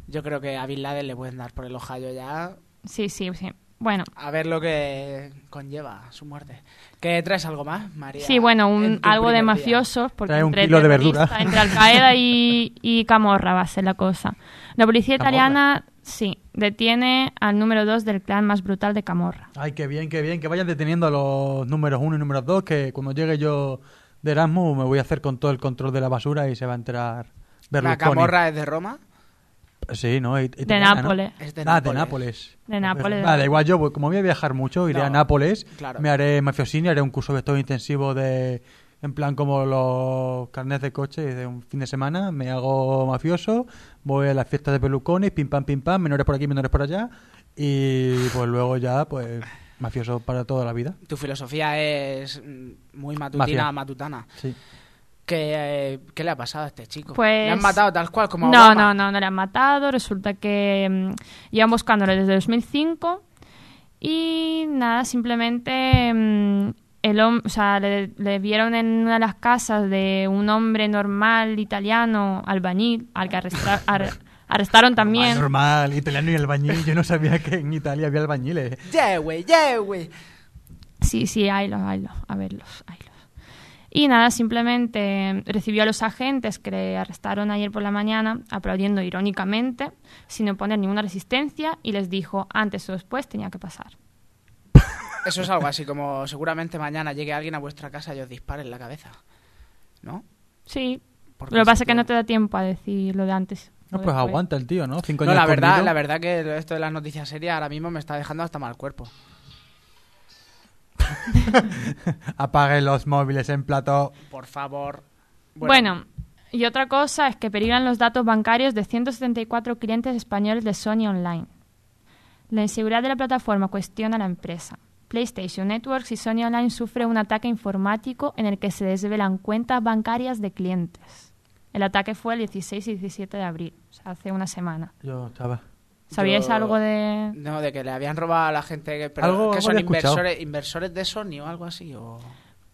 yo creo que a Bin Laden le pueden dar por el ojallo ya. Sí, sí, sí. Bueno, A ver lo que conlleva su muerte. ¿Que traes algo más, María? sí, bueno, un, algo de mafiosos, porque Trae un entre, kilo de terroristas, verdura. entre Al-Qaeda y, y Camorra va a ser la cosa. La policía Camorra. italiana, sí, detiene al número dos del clan más brutal de Camorra. Ay, qué bien, qué bien. Que vayan deteniendo a los números uno y números dos. Que cuando llegue yo de Erasmus me voy a hacer con todo el control de la basura y se va a enterar ¿La Berlusconi. camorra es de Roma? Sí, ¿no? De ¿no? Nápoles. Es de Ah, Nápoles. de Nápoles. De Nápoles. Ah, da igual, yo voy- como voy a viajar mucho, iré No, a Nápoles, claro. me haré mafiosini, haré un curso de todo intensivo de, en plan como los carnets de coche de un fin de semana, me hago mafioso, voy a las fiestas de Pelucones, pim pam, pim pam, menores por aquí, menores por allá, y pues luego ya, pues, mafioso para toda la vida. Tu filosofía es muy matutina, Mafia. matutana. Sí. ¿Qué, eh, ¿Qué le ha pasado a este chico? Pues- ¿Le han matado tal cual como No, Obama? no, no, no le han matado. Resulta que mm, llevan buscándole desde 2005 y nada, simplemente mm, el o sea, le, le vieron en una de las casas de un hombre normal italiano, albañil, al que ar- arrestaron también. Normal, italiano y albañil, yo no sabía que en Italia había albañiles. Yeah, güey, yeah, güey. Sí, sí, haylos, haylos, a verlos, haylos. Y nada, simplemente recibió a los agentes que le arrestaron ayer por la mañana, aplaudiendo irónicamente, sin oponer ninguna resistencia, y les dijo, antes o después tenía que pasar. Eso es algo así como seguramente mañana llegue alguien a vuestra casa y os dispare en la cabeza. ¿No? Sí, Porque lo que pasa es que no te da tiempo a decir lo de antes. No, pues aguanta el tío, ¿no? Cinco No, años la verdad, la verdad que esto de las noticias serias ahora mismo me está dejando hasta mal cuerpo. Apague los móviles en plato. Por favor. Bueno. y otra cosa es que peligran los datos bancarios de 174 clientes españoles de Sony Online. La inseguridad de la plataforma cuestiona a la empresa. PlayStation Networks y Sony Online sufren un ataque informático en el que se desvelan cuentas bancarias de clientes. El ataque fue el 16 y 17 de abril, o sea, hace una semana. Yo estaba. ¿Sabíais Yo- algo de...? No, de que le habían robado a la gente que, pero Algo- que algo son había escuchado. inversores, inversores de Sony o algo así. O...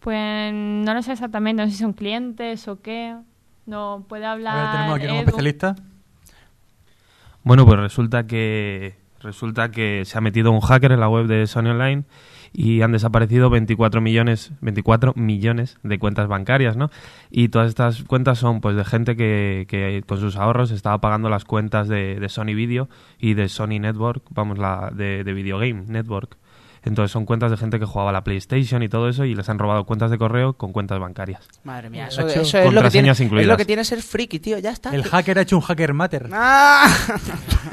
Pues no lo sé exactamente, no sé si son clientes o qué. No puede A hablar. ver, tenemos aquí un Edu. especialista. Bueno, pues resulta que resulta que se ha metido un hacker en la web de Sony Online y han desaparecido 24 millones 24 millones de cuentas bancarias, ¿no? Y todas estas cuentas son pues de gente que, que con sus ahorros estaba pagando las cuentas de, de Sony Video y de Sony Network, vamos la de, de Video Game Network. Entonces son cuentas de gente que jugaba a la PlayStation y todo eso y les han robado cuentas de correo con cuentas bancarias. Madre mía, eso, hecho eso es, lo que tiene, contraseñas es incluidas. lo que tiene ser friki, tío, ya está. El hacker ha hecho un hacker matter. ¡Ah!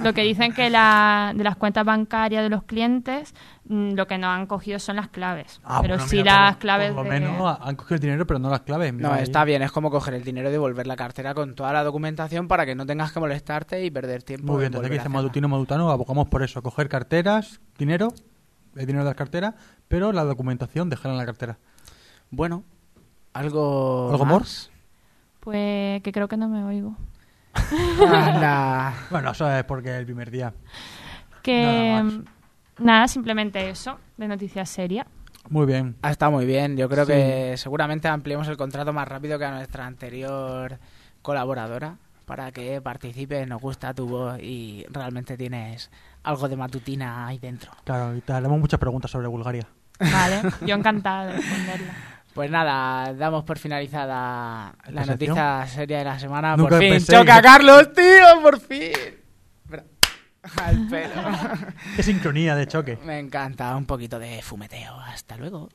Lo que dicen que la, de las cuentas bancarias de los clientes, mm, lo que no han cogido son las claves. Ah, pero bueno, sí mira, las por- claves Por lo de... menos han cogido el dinero, pero no las claves. No, ahí. está bien, es como coger el dinero y devolver la cartera con toda la documentación para que no tengas que molestarte y perder tiempo. Muy bien, en desde aquí volver a dice. Madutino Madutano, abogamos por eso, coger carteras, dinero, el dinero de las carteras, pero la documentación dejarla en la cartera. Bueno, algo. ¿Algo más? Pues que creo que no me oigo. Anda. Bueno, eso es porque es el primer día. Que Nada mm, nada, simplemente eso, de noticias serias. Muy bien. Ha estado muy bien. Yo creo Sí. que seguramente ampliemos el contrato más rápido que a nuestra anterior colaboradora para que participe. Nos gusta tu voz y realmente tienes algo de matutina ahí dentro. Claro, y te haremos muchas preguntas sobre Bulgaria. Vale, yo encantada de responderla. Pues nada, damos por finalizada la noticia seria de la semana. Nunca por fin, pensé choca que- Carlos, tío, por fin. Al pelo. Qué sincronía de choque. Me encanta un poquito de fumeteo. Hasta luego.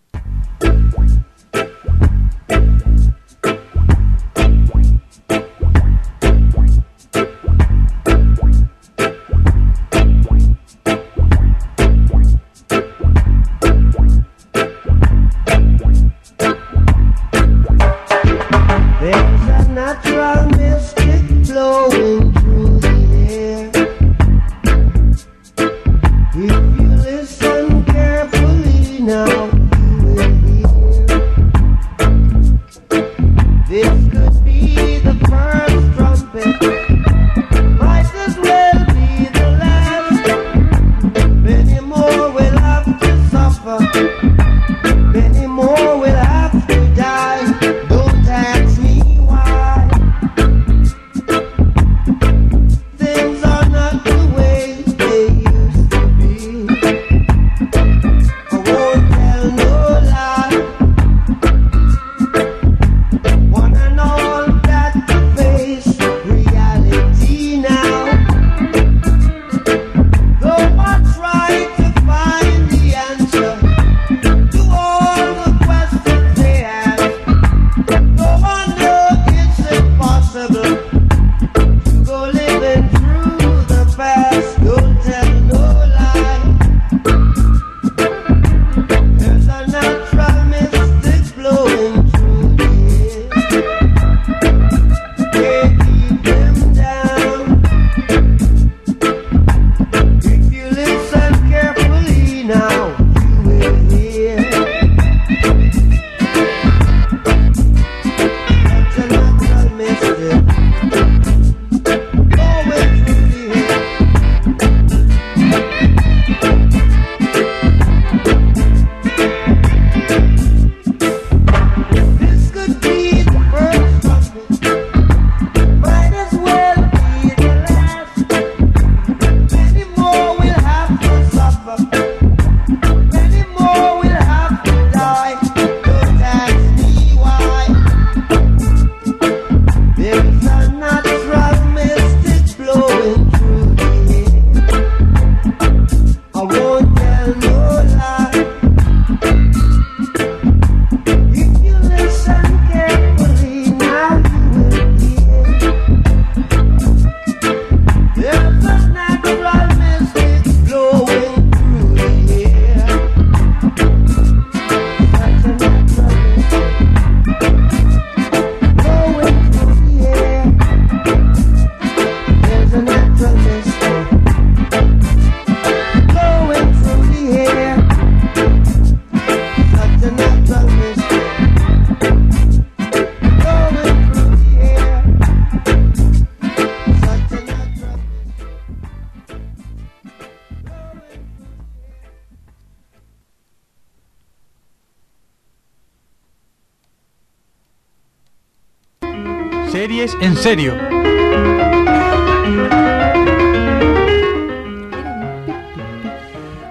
Serio.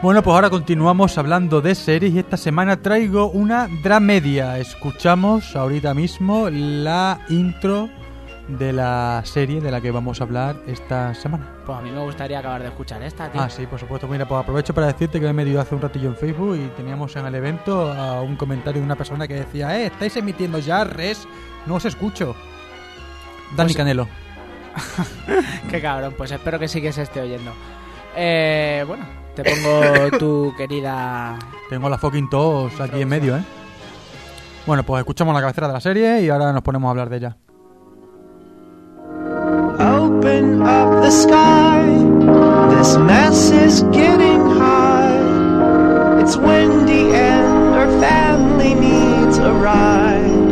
Bueno, pues ahora continuamos hablando de series y esta semana traigo una dramedia. Escuchamos ahorita mismo la intro de la serie de la que vamos a hablar esta semana. Pues a mí me gustaría acabar de escuchar esta, tío. Ah, sí, por supuesto. Mira, pues aprovecho para decirte que me he metido hace un ratillo en Facebook y teníamos en el evento a un comentario de una persona que decía, eh, estáis emitiendo ya res, no os escucho. Dani Pues- Canelo. Qué cabrón, pues espero que sí que se esté oyendo. Eh, bueno, te pongo tu querida... Tengo la fucking tos aquí en medio, ¿eh? Bueno, pues escuchamos la cabecera de la serie y ahora nos ponemos a hablar de ella. Open up the sky. This mess is getting high. It's windy and our family needs a ride.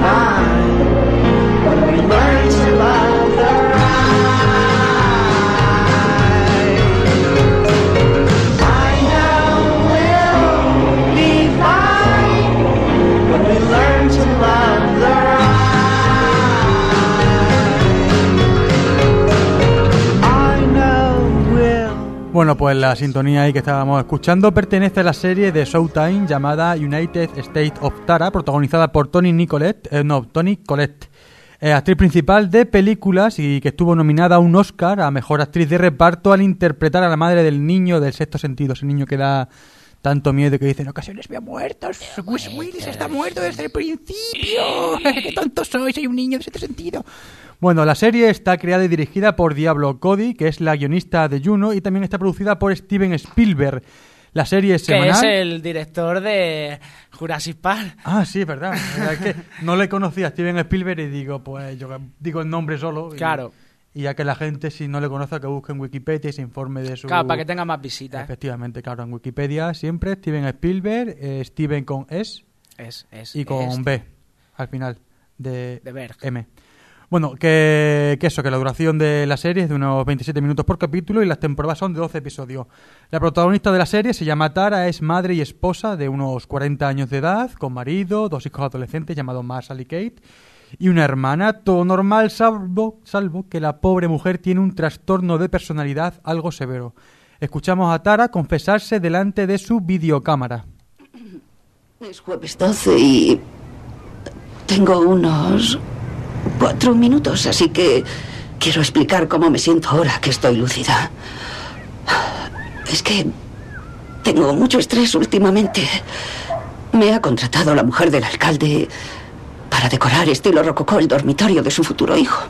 mind. Bueno, pues la sintonía ahí que estábamos escuchando pertenece a la serie de Showtime llamada United States of Tara, protagonizada por Tony Nicolette, eh, no, Tony Colette, eh, actriz principal de películas y que estuvo nominada a un Oscar a Mejor Actriz de Reparto al interpretar a la madre del niño del sexto sentido, ese niño que da tanto miedo que dice en ocasiones me ha muerto, Willis está muerto desde el principio, qué tonto soy, soy un niño de sexto sentido. Bueno, la serie está creada y dirigida por Diablo Cody, que es la guionista de Juno, y también está producida por Steven Spielberg. La serie es Que semanal. es el director de Jurassic Park. Ah, sí, es verdad. Es que no le conocía a Steven Spielberg y digo, pues yo digo el nombre solo. y- Claro. Y ya que la gente, si no le conoce, que busque en Wikipedia y se informe de su... Claro, para que tenga más visitas. Efectivamente, claro, en Wikipedia siempre Steven Spielberg, eh, Steven con S Es, es, y con es- B al final de, De Berg. M. Bueno, que, que eso, que la duración de la serie es de unos 27 minutos por capítulo y las temporadas son de 12 episodios. La protagonista de la serie se llama Tara, es madre y esposa de unos 40 años de edad, con marido, dos hijos adolescentes llamados Marshall y Kate, y una hermana, todo normal, salvo, salvo que la pobre mujer tiene un trastorno de personalidad algo severo. Escuchamos a Tara confesarse delante de su videocámara. Es jueves 12 y tengo unos cuatro minutos, así que quiero explicar cómo me siento ahora que estoy lúcida. Es que tengo mucho estrés últimamente. Me ha contratado la mujer del alcalde para decorar estilo rococó el dormitorio de su futuro hijo.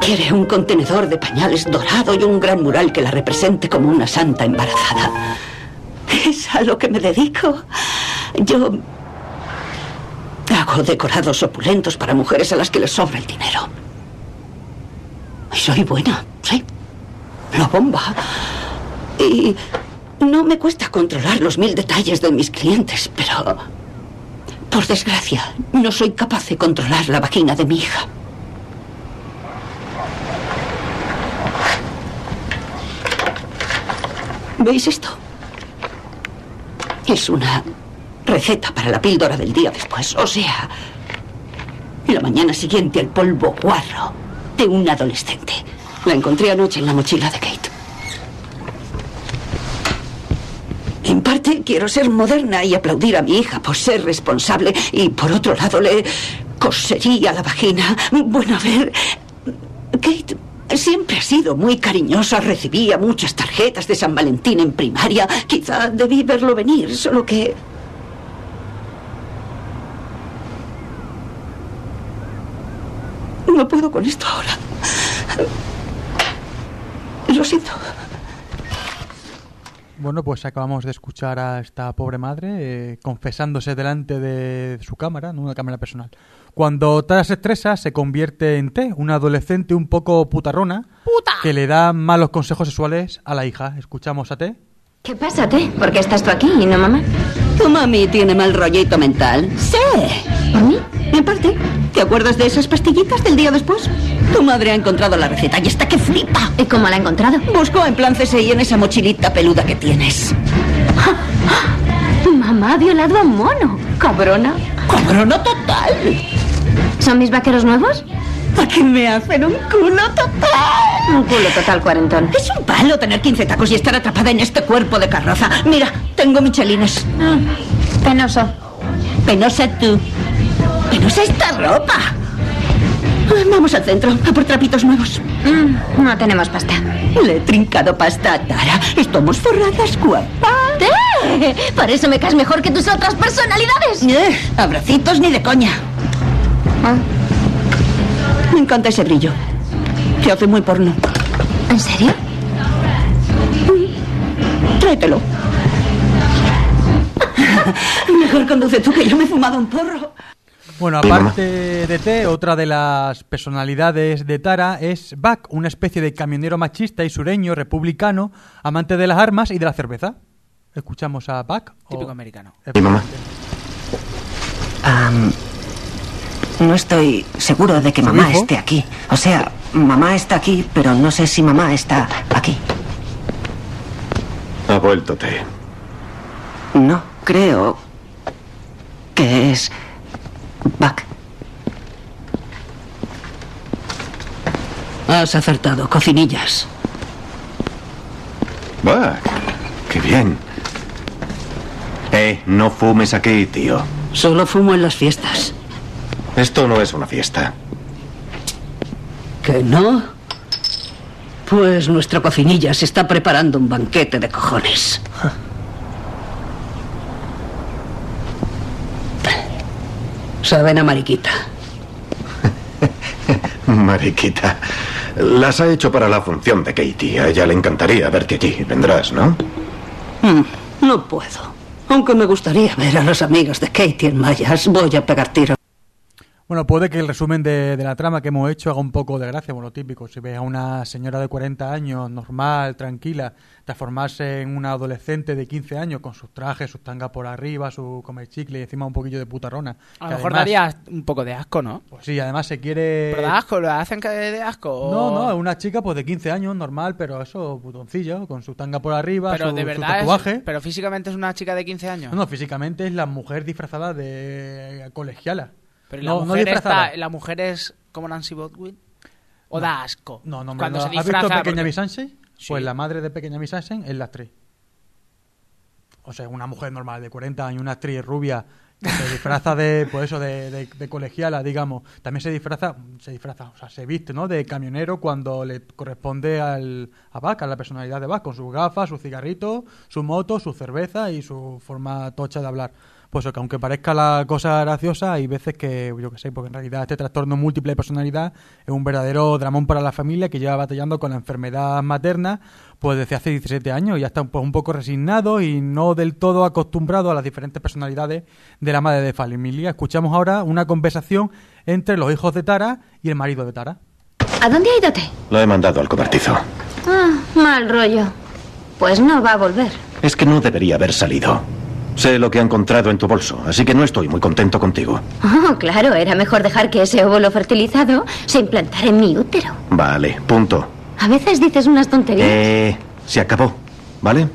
Quiere un contenedor de pañales dorado y un gran mural que la represente como una santa embarazada. Es a lo que me dedico. Yo hago decorados opulentos para mujeres a las que les sobra el dinero. Soy buena, sí. La bomba. Y no me cuesta controlar los mil detalles de mis clientes, pero... Por desgracia, no soy capaz de controlar la vagina de mi hija. ¿Veis esto? Es una receta para la píldora del día después. O sea, la mañana siguiente al polvo guarro de un adolescente. La encontré anoche en la mochila de Kate. En parte quiero ser moderna y aplaudir a mi hija por ser responsable y por otro lado le cosería la vagina. Bueno, a ver, Kate siempre ha sido muy cariñosa, recibía muchas tarjetas de San Valentín en primaria. Quizá debí verlo venir, solo que... Con esto ahora. Lo siento. Bueno, pues acabamos de escuchar a esta pobre madre eh, confesándose delante de su cámara, no una cámara personal. Cuando Tara se estresa, se convierte en T, una adolescente un poco putarrona que le da malos consejos sexuales a la hija. Escuchamos a T. ¿Qué pasa, T? ¿Por qué estás tú aquí y no mamá? Tu mami tiene mal rollito mental. Sí. ¿Por mí? En parte. ¿Te acuerdas de esas pastillitas del día después? Tu madre ha encontrado la receta y está que flipa. ¿Y cómo la ha encontrado? Buscó en plan CSI en esa mochilita peluda que tienes. Mamá, mamá ha violado a un mono. Cabrona. Cabrona total. ¿Son mis vaqueros nuevos? ¿A qué me hacen un culo total? Un culo total, cuarentón. Es un palo tener 15 tacos y estar atrapada en este cuerpo de carroza. Mira, tengo michelines. Ah, penoso. Penosa tú. Penosa esta ropa. Vamos al centro, a por trapitos nuevos. Mm, no tenemos pasta. Le he trincado pasta a Tara. Estamos forradas, guapa. Por eso me caes mejor que tus otras personalidades. Eh, abracitos ni de coña. Ah, Me encanta ese brillo. Te hace muy porno. ¿En serio? Tráetelo. Mejor conduce tú que yo me he fumado un porro. Bueno, aparte de T, otra de las personalidades de Tara es Buck, una especie de camionero machista y sureño, republicano, amante de las armas y de la cerveza. Escuchamos a Buck. o- Típico americano. Mi mamá. Am, no estoy seguro de que ¿Su mamá hijo? esté aquí. O sea, mamá está aquí, pero no sé si mamá está aquí. Ha vuelto T. No, creo que es Buck. Has acertado, cocinillas. Va, qué bien. Eh, no fumes aquí, tío. Solo fumo en las fiestas. Esto no es una fiesta. ¿Que no? Pues nuestro cocinilla se está preparando un banquete de cojones. Saben a mariquita. Mariquita. Las ha hecho para la función de Katie. A ella le encantaría verte allí. Vendrás, ¿no? Mm, no puedo. Aunque me gustaría ver a los amigos de Katie en Mayas, voy a pegar tiro. Bueno, puede que el resumen de, de la trama que hemos hecho haga un poco de gracia, bueno, típico. Si ves a una señora de 40 años, normal, tranquila, transformarse en una adolescente de 15 años con sus trajes, sus tangas por arriba, su comer chicle y encima un poquillo de putarrona. A lo mejor además- daría un poco de asco, ¿no? Pues sí, además se quiere... ¿Pero da asco? ¿Lo hacen que de asco? o- No, no, es una chica pues de 15 años, normal, pero eso, putoncilla, con su tanga por arriba, Pero su, de su verdad, es- tatuaje. pero físicamente es una chica de 15 años. No, no, físicamente es la mujer disfrazada de colegiala. Pero la, no mujer está- la mujer es como Nancy Botwin. ¿O da asco? No, no, Cuando no. se ¿Has visto. Pequeña porque- Miss Sunshine? Pues Sí. la madre de Pequeña Miss es la actriz. O sea, una mujer normal de 40 años, una actriz rubia que se disfraza de, pues eso, de, de- de colegiala, digamos. También se disfraza, se disfraza, o sea, se viste, ¿no? De camionero cuando le corresponde al, a Bach, a la personalidad de Bach, con sus gafas, su cigarrito, su moto, su cerveza y su forma tocha de hablar. Pues que aunque parezca la cosa graciosa, hay veces que, yo qué sé, porque en realidad este trastorno múltiple de personalidad es un verdadero dramón para la familia que lleva batallando con la enfermedad materna pues desde hace 17 años y ya está pues, un poco resignado y no del todo acostumbrado a las diferentes personalidades de la madre de familia. Escuchamos ahora una conversación entre los hijos de Tara y el marido de Tara. ¿A dónde ha ido T? Lo he mandado al cobertizo. Ah, mal rollo. Pues no va a volver. Es que no debería haber salido. Sé lo que ha encontrado en tu bolso, así que no estoy muy contento contigo. Oh, claro, era mejor dejar que ese óvulo fertilizado se implantara en mi útero. Vale, punto. A veces dices unas tonterías. Eh, se acabó, ¿vale?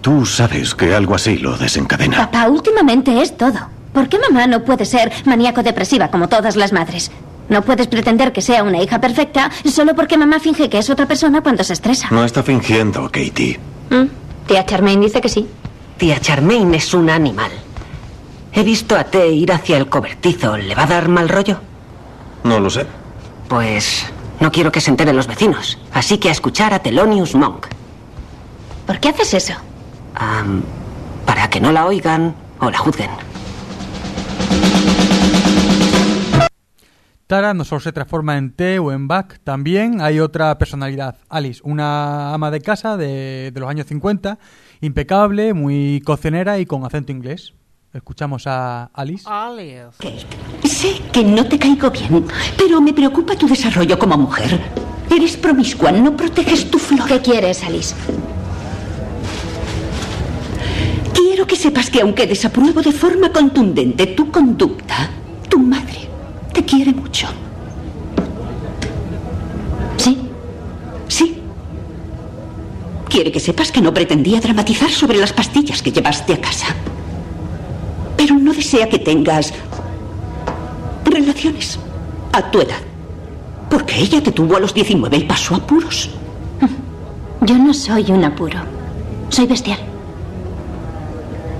Tú sabes que algo así lo desencadena. Papá, últimamente es todo. ¿Por qué mamá no puede ser maníaco-depresiva como todas las madres? No puedes pretender que sea una hija perfecta solo porque mamá finge que es otra persona cuando se estresa. No está fingiendo, Katie. ¿Mm? Tía Charmaine dice que sí. Tía Charmaine es un animal. He visto a T ir hacia el cobertizo. ¿Le va a dar mal rollo? No lo sé. Pues no quiero que se enteren los vecinos. Así que a escuchar a Thelonious Monk. ¿Por qué haces eso? Para que no la oigan o la juzguen. Tara no solo se transforma en T o en Buck, también hay otra personalidad, Alice, una ama de casa de, de los años 50, impecable, muy cocinera y con acento inglés. Escuchamos a Alice. Sé que no te caigo bien, pero me preocupa tu desarrollo como mujer. Eres promiscua, no proteges tu flor. ¿Qué quieres, Alice? Quiero que sepas que aunque desapruebo de forma contundente tu conducta, tu madre te quiere mucho. ¿Sí? Sí. Quiere que sepas que no pretendía dramatizar sobre las pastillas que llevaste a casa. Pero no desea que tengas relaciones a tu edad. Porque ella te tuvo a los 19 y pasó apuros. Yo no soy un apuro. Soy bestial.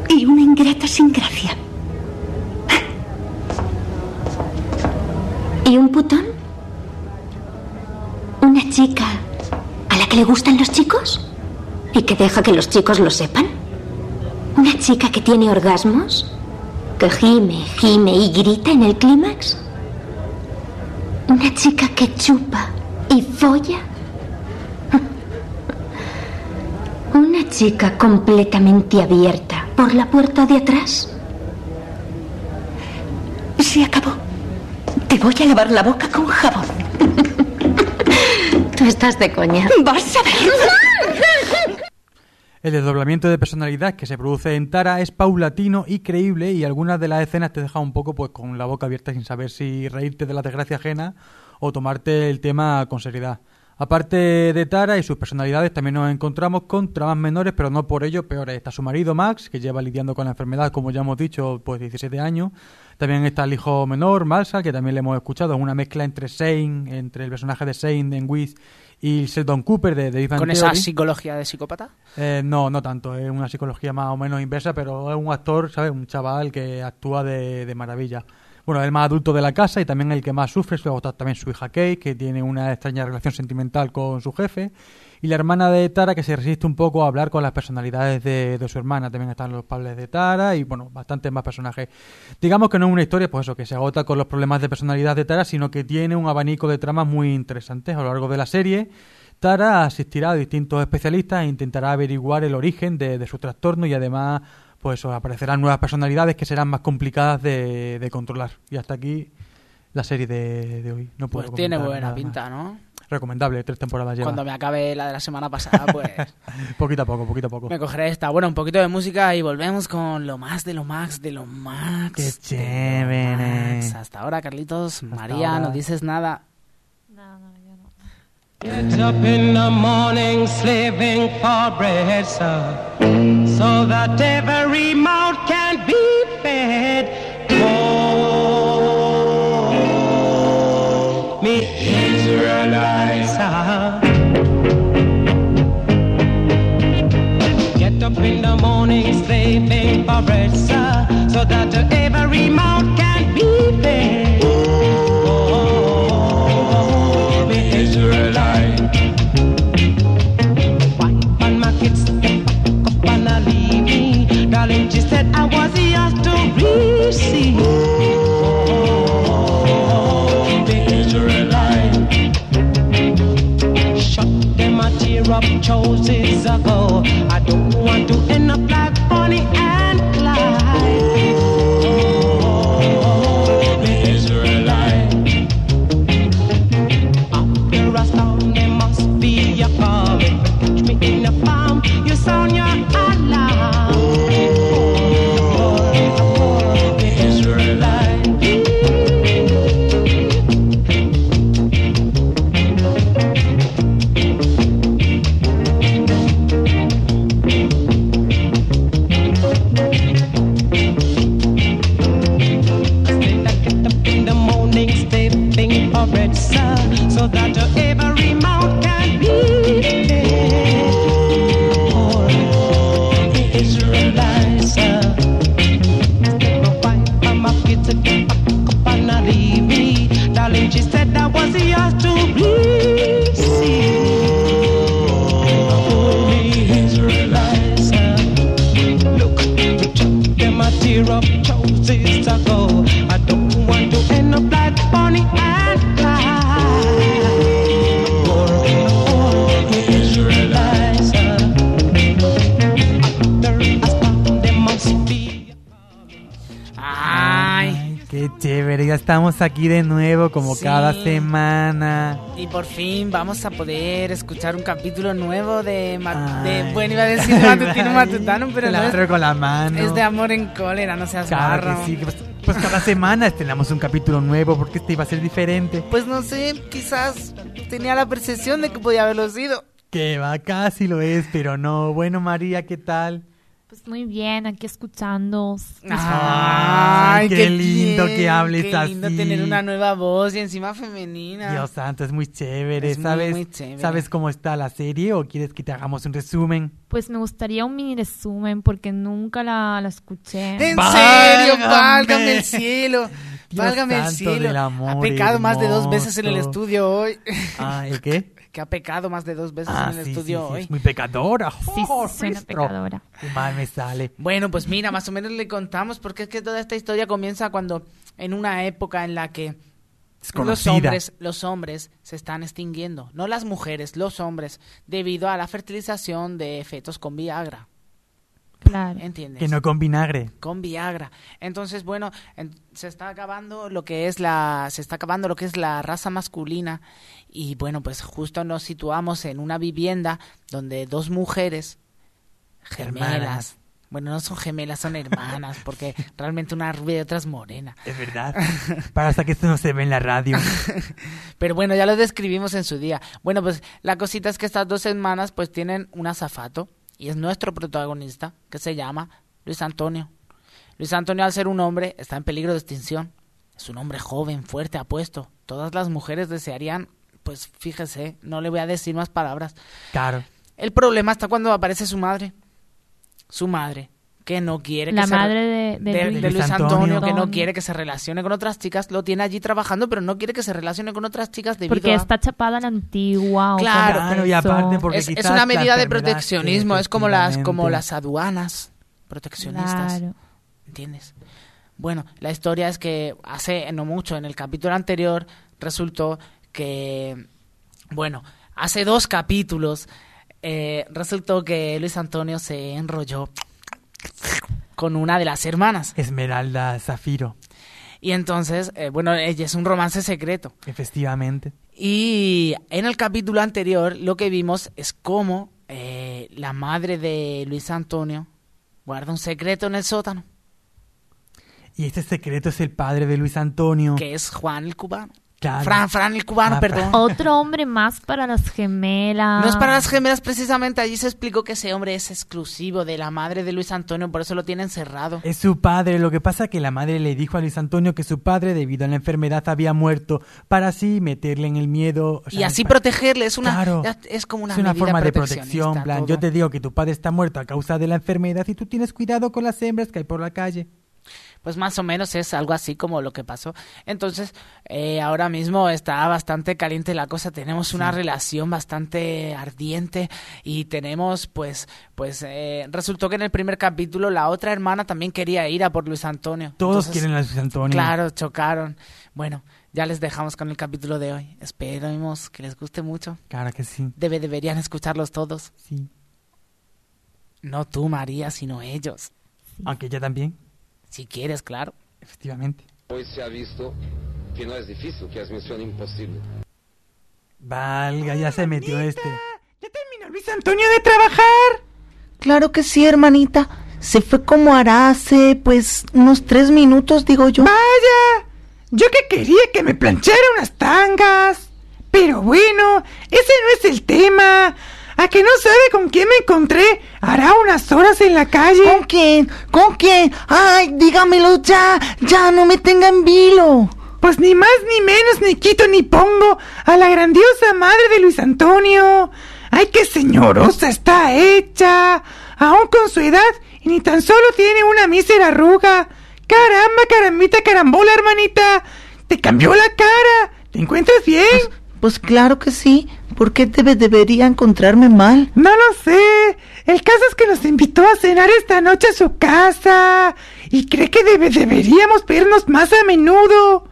Y una ingrata sin gracia. ¿Y un putón? ¿Una chica a la que le gustan los chicos? ¿Y que deja que los chicos lo sepan? ¿Una chica que tiene orgasmos? ¿Que gime, gime y grita en el clímax? ¿Una chica que chupa y folla? ¿Una chica completamente abierta por la puerta de atrás? Se acabó. Te voy a lavar la boca con jabón. Tú estás de coña. Vas a ver. El desdoblamiento de personalidad que se produce en Tara es paulatino y creíble y algunas de las escenas te dejan un poco pues con la boca abierta sin saber si reírte de la desgracia ajena o tomarte el tema con seriedad. Aparte de Tara y sus personalidades, también nos encontramos con tramas menores, pero no por ello peores. Está su marido Max, que lleva lidiando con la enfermedad, como ya hemos dicho, pues 17 años. También está el hijo menor, Malsa, que también le hemos escuchado, es una mezcla entre Shane, entre el personaje de Shane en Wiz y Sheldon Cooper de, de Big Bang ¿Con esa psicología de psicópata? Eh, no, no tanto. Es una psicología más o menos inversa, pero es un actor, ¿sabes? Un chaval que actúa de, de maravilla. Bueno, el más adulto de la casa y también el que más sufre. Está también su hija Kate, que tiene una extraña relación sentimental con su jefe. Y la hermana de Tara, que se resiste un poco a hablar con las personalidades de, de su hermana. También están los padres de Tara y, bueno, bastantes más personajes. Digamos que no es una historia, pues eso, que se agota con los problemas de personalidad de Tara, sino que tiene un abanico de tramas muy interesantes a lo largo de la serie. Tara asistirá a distintos especialistas e intentará averiguar el origen de, de su trastorno y además pues aparecerán nuevas personalidades que serán más complicadas de, de controlar. Y hasta aquí la serie de, de hoy. No puedo Pues tiene buena pinta, más. ¿no? Recomendable, tres temporadas lleva. Cuando me acabe la de la semana pasada, pues poquito a poco, poquito a poco. me cogeré esta. Bueno, un poquito de música y volvemos con lo más de lo más de lo más. Qué chévere. Hasta ahora, Carlitos. María, ahora. no dices nada. Get up in the morning slaving for bread, sir, so that every mouth can be fed. Oh, me Israelites. Get up in the morning slaving for bread, sir, so that every mouth can aquí de nuevo como Sí. cada semana. Y por fin vamos a poder escuchar un capítulo nuevo de, de bueno, iba a decir matutino matutano, pero Te no la es, con la mano. es de amor en cólera, no seas Claro sí, pues, pues cada semana estrenamos un capítulo nuevo porque este iba a ser diferente. Pues no sé, quizás tenía la percepción de que podía haberlo sido. Que va, casi lo es, pero no. Bueno, María, ¿qué tal? Pues muy bien, aquí escuchando. Ay, qué, lindo que hables Qué lindo así. tener una nueva voz y encima femenina. Dios santo, es muy chévere. Es ¿Sabes, muy chévere. ¿Sabes cómo está la serie o quieres que te hagamos un resumen? Pues me gustaría un mini resumen porque nunca la, la escuché. En Válgame. serio, válgame el cielo. Dios válgame el cielo. del amor ha pecado más de dos veces en el estudio hoy. Ah, ¿el qué? Que ha pecado más de dos veces Ah, en el sí, estudio sí, sí, hoy. es muy pecadora. Sí, Oh, sí, Cristo. pecadora. Qué mal me sale. Bueno, pues mira, más o menos le contamos porque es que toda esta historia comienza cuando en una época en la que los Desconocida. hombres, los hombres se están extinguiendo, no las mujeres, los hombres, debido a la fertilización de fetos con Viagra. Claro. ¿Entiendes? Que no con vinagre. con Viagra. Entonces, bueno, en- se está acabando lo que es la se está acabando lo que es la raza masculina y bueno, pues justo nos situamos en una vivienda donde dos mujeres gemelas. Hermanas. Bueno, no son gemelas, son hermanas, porque realmente una rubia y otra es morena. Es verdad. Para hasta que esto no se ve en la radio. Pero bueno, ya lo describimos en su día. Bueno, pues la cosita es que estas dos hermanas pues tienen un azafato y es nuestro protagonista que se llama Luis Antonio. Luis Antonio al ser un hombre está en peligro de extinción. Es un hombre joven, fuerte, apuesto. Todas las mujeres desearían, pues fíjese, no le voy a decir más palabras. Claro. El problema está cuando aparece su madre. Su madre, que no quiere La que se re- madre de- de Luis. de Luis Antonio, Antonio. que no quiere que se relacione con otras chicas, lo tiene allí trabajando, pero no quiere que se relacione con otras chicas debido Porque a... está chapada la antigua. o Claro, Claro, y aparte porque es, una medida de proteccionismo, es como las como las aduanas proteccionistas, Claro. ¿entiendes? Bueno, la historia es que hace no mucho, en el capítulo anterior, resultó que, bueno, hace dos capítulos, eh, resultó que Luis Antonio se enrolló con una de las hermanas. Esmeralda Zafiro. Y entonces, eh, bueno, ella es un romance secreto. Efectivamente. Y en el capítulo anterior lo que vimos es cómo eh, la madre de Luis Antonio guarda un secreto en el sótano, Y este secreto es el padre de Luis Antonio. que es Juan el cubano. Claro. Fran, Fran el cubano, Ah, perdón. Otro hombre más para las gemelas. No es para las gemelas precisamente, allí se explicó que ese hombre es exclusivo de la madre de Luis Antonio, por eso lo tiene encerrado. Es su padre. Lo que pasa es que la madre le dijo a Luis Antonio que su padre, debido a la enfermedad, había muerto para así meterle en el miedo. o Y sea, así pa- protegerle, es una, Claro. es como una, es una medida forma de protección. plan, todo. yo te digo que tu padre está muerto a causa de la enfermedad y tú tienes cuidado con las hembras que hay por la calle. Pues más o menos es algo así como lo que pasó. Entonces, eh, ahora mismo está bastante caliente la cosa. Tenemos una relación bastante ardiente y tenemos, pues, pues eh, resultó que en el primer capítulo la otra hermana también quería ir a por Luis Antonio. Todos Entonces, quieren a Luis Antonio. Claro, chocaron. Bueno, ya les dejamos con el capítulo de hoy. Esperemos que les guste mucho. Claro que sí. Debe, deberían escucharlos todos. Sí. No tú, María, sino ellos. Aunque ella también. Si quieres, claro. Efectivamente. Hoy se ha visto que no es difícil, que es misión imposible. Valga, ya se metió este. Luis Antonio de trabajar. Claro que sí, hermanita. Se fue como hará hace, pues, unos tres minutos, digo yo. Vaya, yo que quería que me planchara unas tangas. Pero bueno, ese no es el tema. ¿A que no sabe con quién me encontré? Hará unas horas en la calle. ¿Con quién? ¿Con quién? Ay, dígamelo ya. Ya no me tenga en vilo. Pues ni más ni menos, ni quito ni pongo a la grandiosa madre de Luis Antonio. Ay, qué señorosa está hecha. Aún con su edad, y ni tan solo tiene una mísera arruga. Caramba, carambita, carambola, hermanita. Te cambió la cara. ¿Te encuentras bien? Pues claro que sí. ¿Por qué debe, debería encontrarme mal? No lo sé. El caso es que nos invitó a cenar esta noche a su casa. Y cree que debe- deberíamos vernos más a menudo.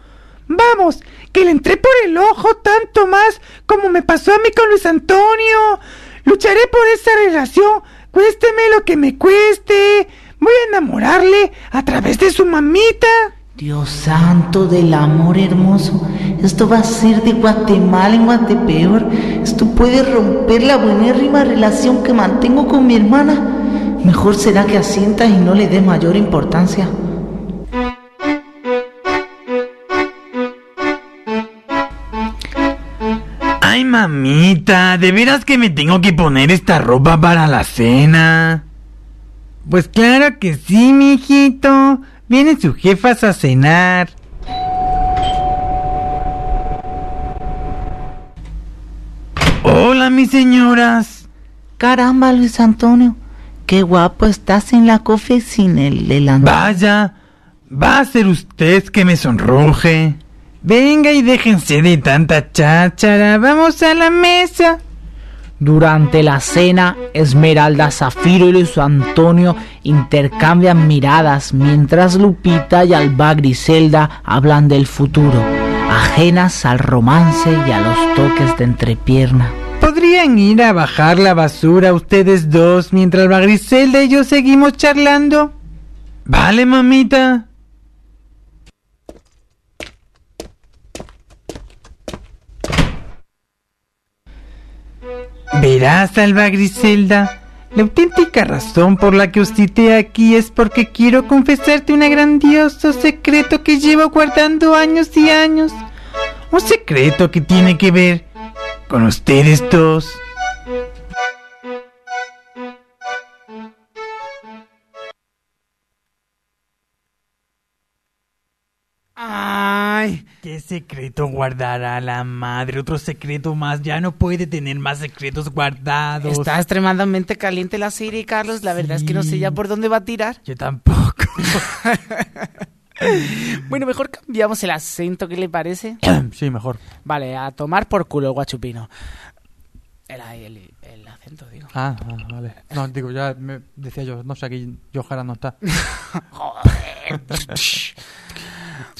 Vamos, que le entré por el ojo tanto más como me pasó a mí con Luis Antonio. Lucharé por esa relación, cuésteme lo que me cueste. Voy a enamorarle a través de su mamita. Dios santo del amor hermoso. Esto va a ser de Guatemala en Guatepeor. Esto puede romper la buenérrima relación que mantengo con mi hermana. Mejor será que asientas y no le dé mayor importancia. Ay, mamita, ¿de veras que me tengo que poner esta ropa para la cena? Pues claro que sí, mijito. Vienen sus jefas a cenar. Hola, mis señoras. Caramba, Luis Antonio. Qué guapo estás en la cofe sin el delantal. Vaya, va a ser usted que me sonroje. Venga y déjense de tanta cháchara. Vamos a la mesa. Durante la cena, Esmeralda, Zafiro y Luis Antonio intercambian miradas mientras Lupita y Alba Griselda hablan del futuro, ajenas al romance y a los toques de entrepierna. ¿Podrían ir a bajar la basura ustedes dos mientras la Griselda y yo seguimos charlando? Vale, mamita. Verás, Alba Griselda, la auténtica razón por la que os cité aquí es porque quiero confesarte un grandioso secreto que llevo guardando años y años. Un secreto que tiene que ver con ustedes dos. Ay, ¿Qué secreto guardará la madre? Otro secreto más. Ya no puede tener más secretos guardados. está extremadamente caliente la serie, Carlos. La verdad es que no sé ya por dónde va a tirar. Yo tampoco. Bueno, mejor cambiamos el acento, ¿qué le parece? sí, mejor. Vale, a tomar por culo el guachupino. El, el, el acento, digo. Ah, ah, vale. No, digo, ya me decía yo, no sé, aquí Johara no está. Joder.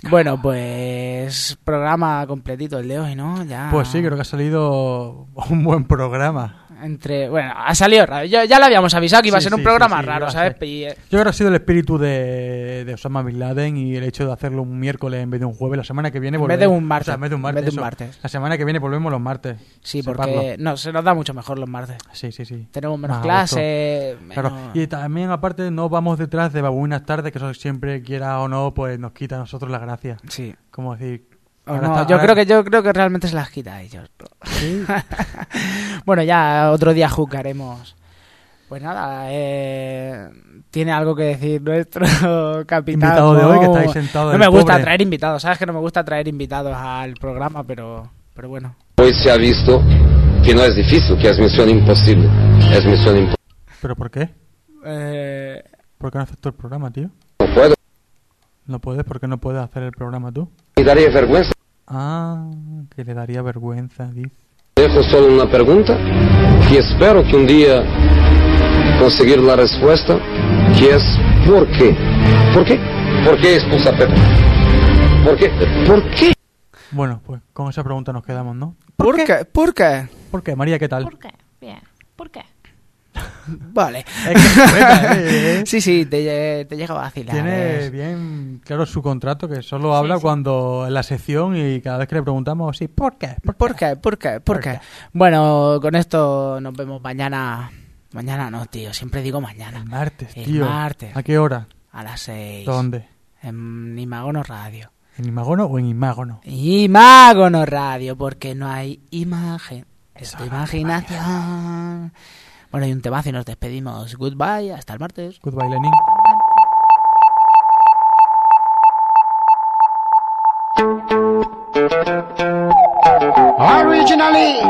bueno, pues programa completito el de hoy, ¿no? Ya. Pues sí, creo que ha salido un buen programa. Entre, bueno, ha salido raro. Ya, ya le habíamos avisado que iba a Sí, ser un programa sí, raro, ¿sabes? Y, eh, Yo creo que ha sido el espíritu de, de Osama Bin Laden y el hecho de hacerlo un miércoles en vez de un jueves. La semana que viene En vez volvemos. de un martes. O sea, en vez de un martes. de un eso. martes. La semana que viene volvemos los martes. Sí, porque no, se nos da mucho mejor los martes. Sí, sí, sí. Tenemos menos clases. Claro. Y también, aparte, no vamos detrás de babuinas tardes, que eso siempre, quiera o no, pues nos quita a nosotros la gracia. Sí. Como decir. Ahora no, está- yo ahora- creo que yo creo que realmente se las quita a ellos. bueno, ya otro día jugaremos. Pues nada, eh, tiene algo que decir nuestro capitán. Invitado de hoy, que No, está ahí sentado No me gusta pobre. traer invitados, sabes que no me gusta traer invitados al programa, pero pero bueno. Hoy se ha visto que no es difícil, que es misión imposible. Es misión imposible. ¿Pero por qué? Eh, ¿Por qué no haces tú el programa, tío? No puedo. ¿No puedes? ¿Por qué no puedes hacer el programa tú? Me daría vergüenza. Ah, que le daría vergüenza, dice. Dejo solo una pregunta que espero que un día conseguir la respuesta, que es ¿por qué? ¿Por qué? ¿Por qué expulsa a Pepe? ¿Por qué? ¿Por qué? Bueno, pues con esa pregunta nos quedamos, ¿no? ¿Por qué? ¿Por qué? ¿Por qué? María, ¿qué tal? ¿Por qué? Bien. ¿Por qué? Vale. ¿eh? sí, sí, te, te llega a vacilar. Tiene eh. bien claro su contrato, que solo habla cuando en la sección y cada vez que le preguntamos, sí, ¿por qué? ¿Por qué? ¿Por qué? ¿Por qué? Bueno, con esto nos vemos mañana. Mañana no, tío, siempre digo mañana. El martes, El tío. martes. ¿A qué hora? A las 6. ¿Dónde? En Imagono Radio. ¿En Imagono o en Imágono? Imagono Radio, porque no hay imagen. Es tu imaginación. Bueno, y un temazo y nos despedimos. Goodbye, hasta el martes. Goodbye, Lenin. Originally,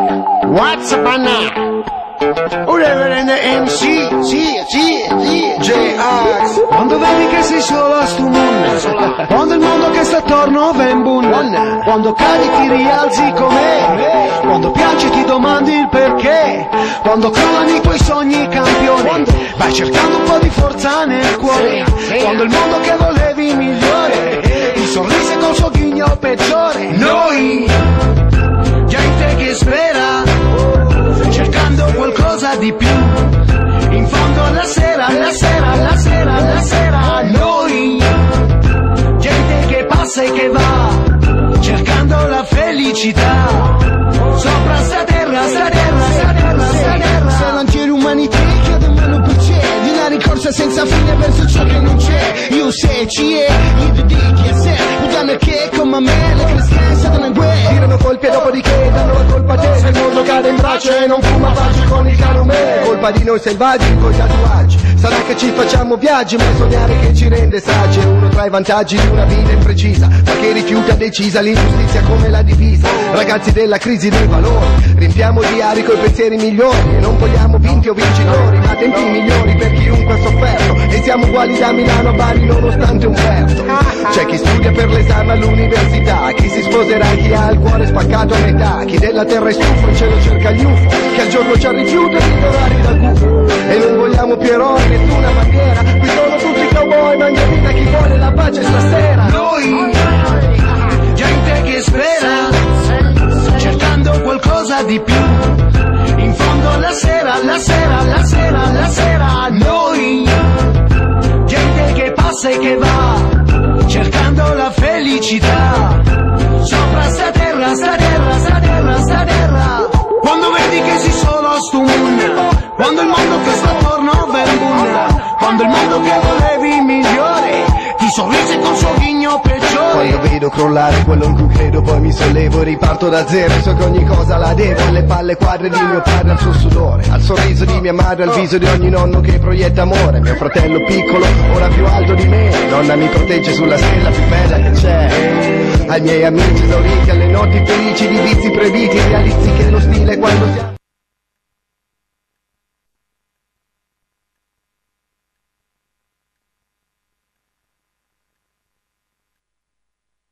what's up on in the MC, sì, sì, sì, J-Ax. Quando vedi che sei solo a sto mondo, quando il mondo che sta attorno in bunna, quando cadi ti rialzi come, quando piangi ti domandi il perché, quando crollano i tuoi sogni campione, vai cercando un po' di forza nel cuore, quando il mondo che volevi migliore, ti sorrise col suo ghigno peggiore, noi gente che spera, qualcosa di più. In fondo alla sera, alla sera, alla sera, alla sera, noi, gente che passa e che va, cercando la felicità. Sopra sta terra, sta terra, sta terra, sta terra. Se non di ricorsa senza fine verso ciò che non c'è. Io se ci è, io che se, udame che come me, le cristiane sono in guerra, tirano colpi e dopodiché danno la colpa a te. Se il mondo cade in braccio e non fuma pace con il calume Colpa di noi selvaggi con i tatuaggi. Sarà che ci facciamo viaggi ma sognare che ci rende saggi. È uno tra i vantaggi di una vita imprecisa. Ma che rifiuta decisa l'ingiustizia come la divisa. Ragazzi della crisi dei valori. Riempiamo i diari coi pensieri migliori. E non vogliamo vinti o vincitori Ma tempi migliori per chiunque sofferto. E siamo uguali da Milano a Bari nonostante un verso C'è chi studia per l'esame all'università Chi si sposerà, chi ha il cuore spaccato a metà Chi della terra è stufo in cielo cerca gli UFO Che al giorno c'ha rifiuto di ignorare da gufo E non vogliamo più eroi, nessuna bandiera. Qui sono tutti cowboy, mangia vita chi vuole la pace stasera? Noi, gente che spera, cercando qualcosa di più. Fondo la sera, la sera, la sera, la sera, noi, gente che passa e che va, cercando la felicità. Sopra sta terra, sta terra, sta terra, sta terra. Quando vedi che si solo mondo, quando il mondo che sta attorno bunda, quando il mondo che volevi migliore, ti sorrise col suo ghigno peggiore. Quando vedo crollare quello in cui credo poi mi sollevo Riparto da zero. So che ogni cosa la devo Alle palle quadre di mio padre al suo sudore Al sorriso di mia madre, al viso di ogni nonno che proietta amore. Mio fratello piccolo, ora più alto di me Nonna mi protegge sulla stella più bella che c'è. Ai miei amici esauriti, alle notti felici di vizi proibiti Realisti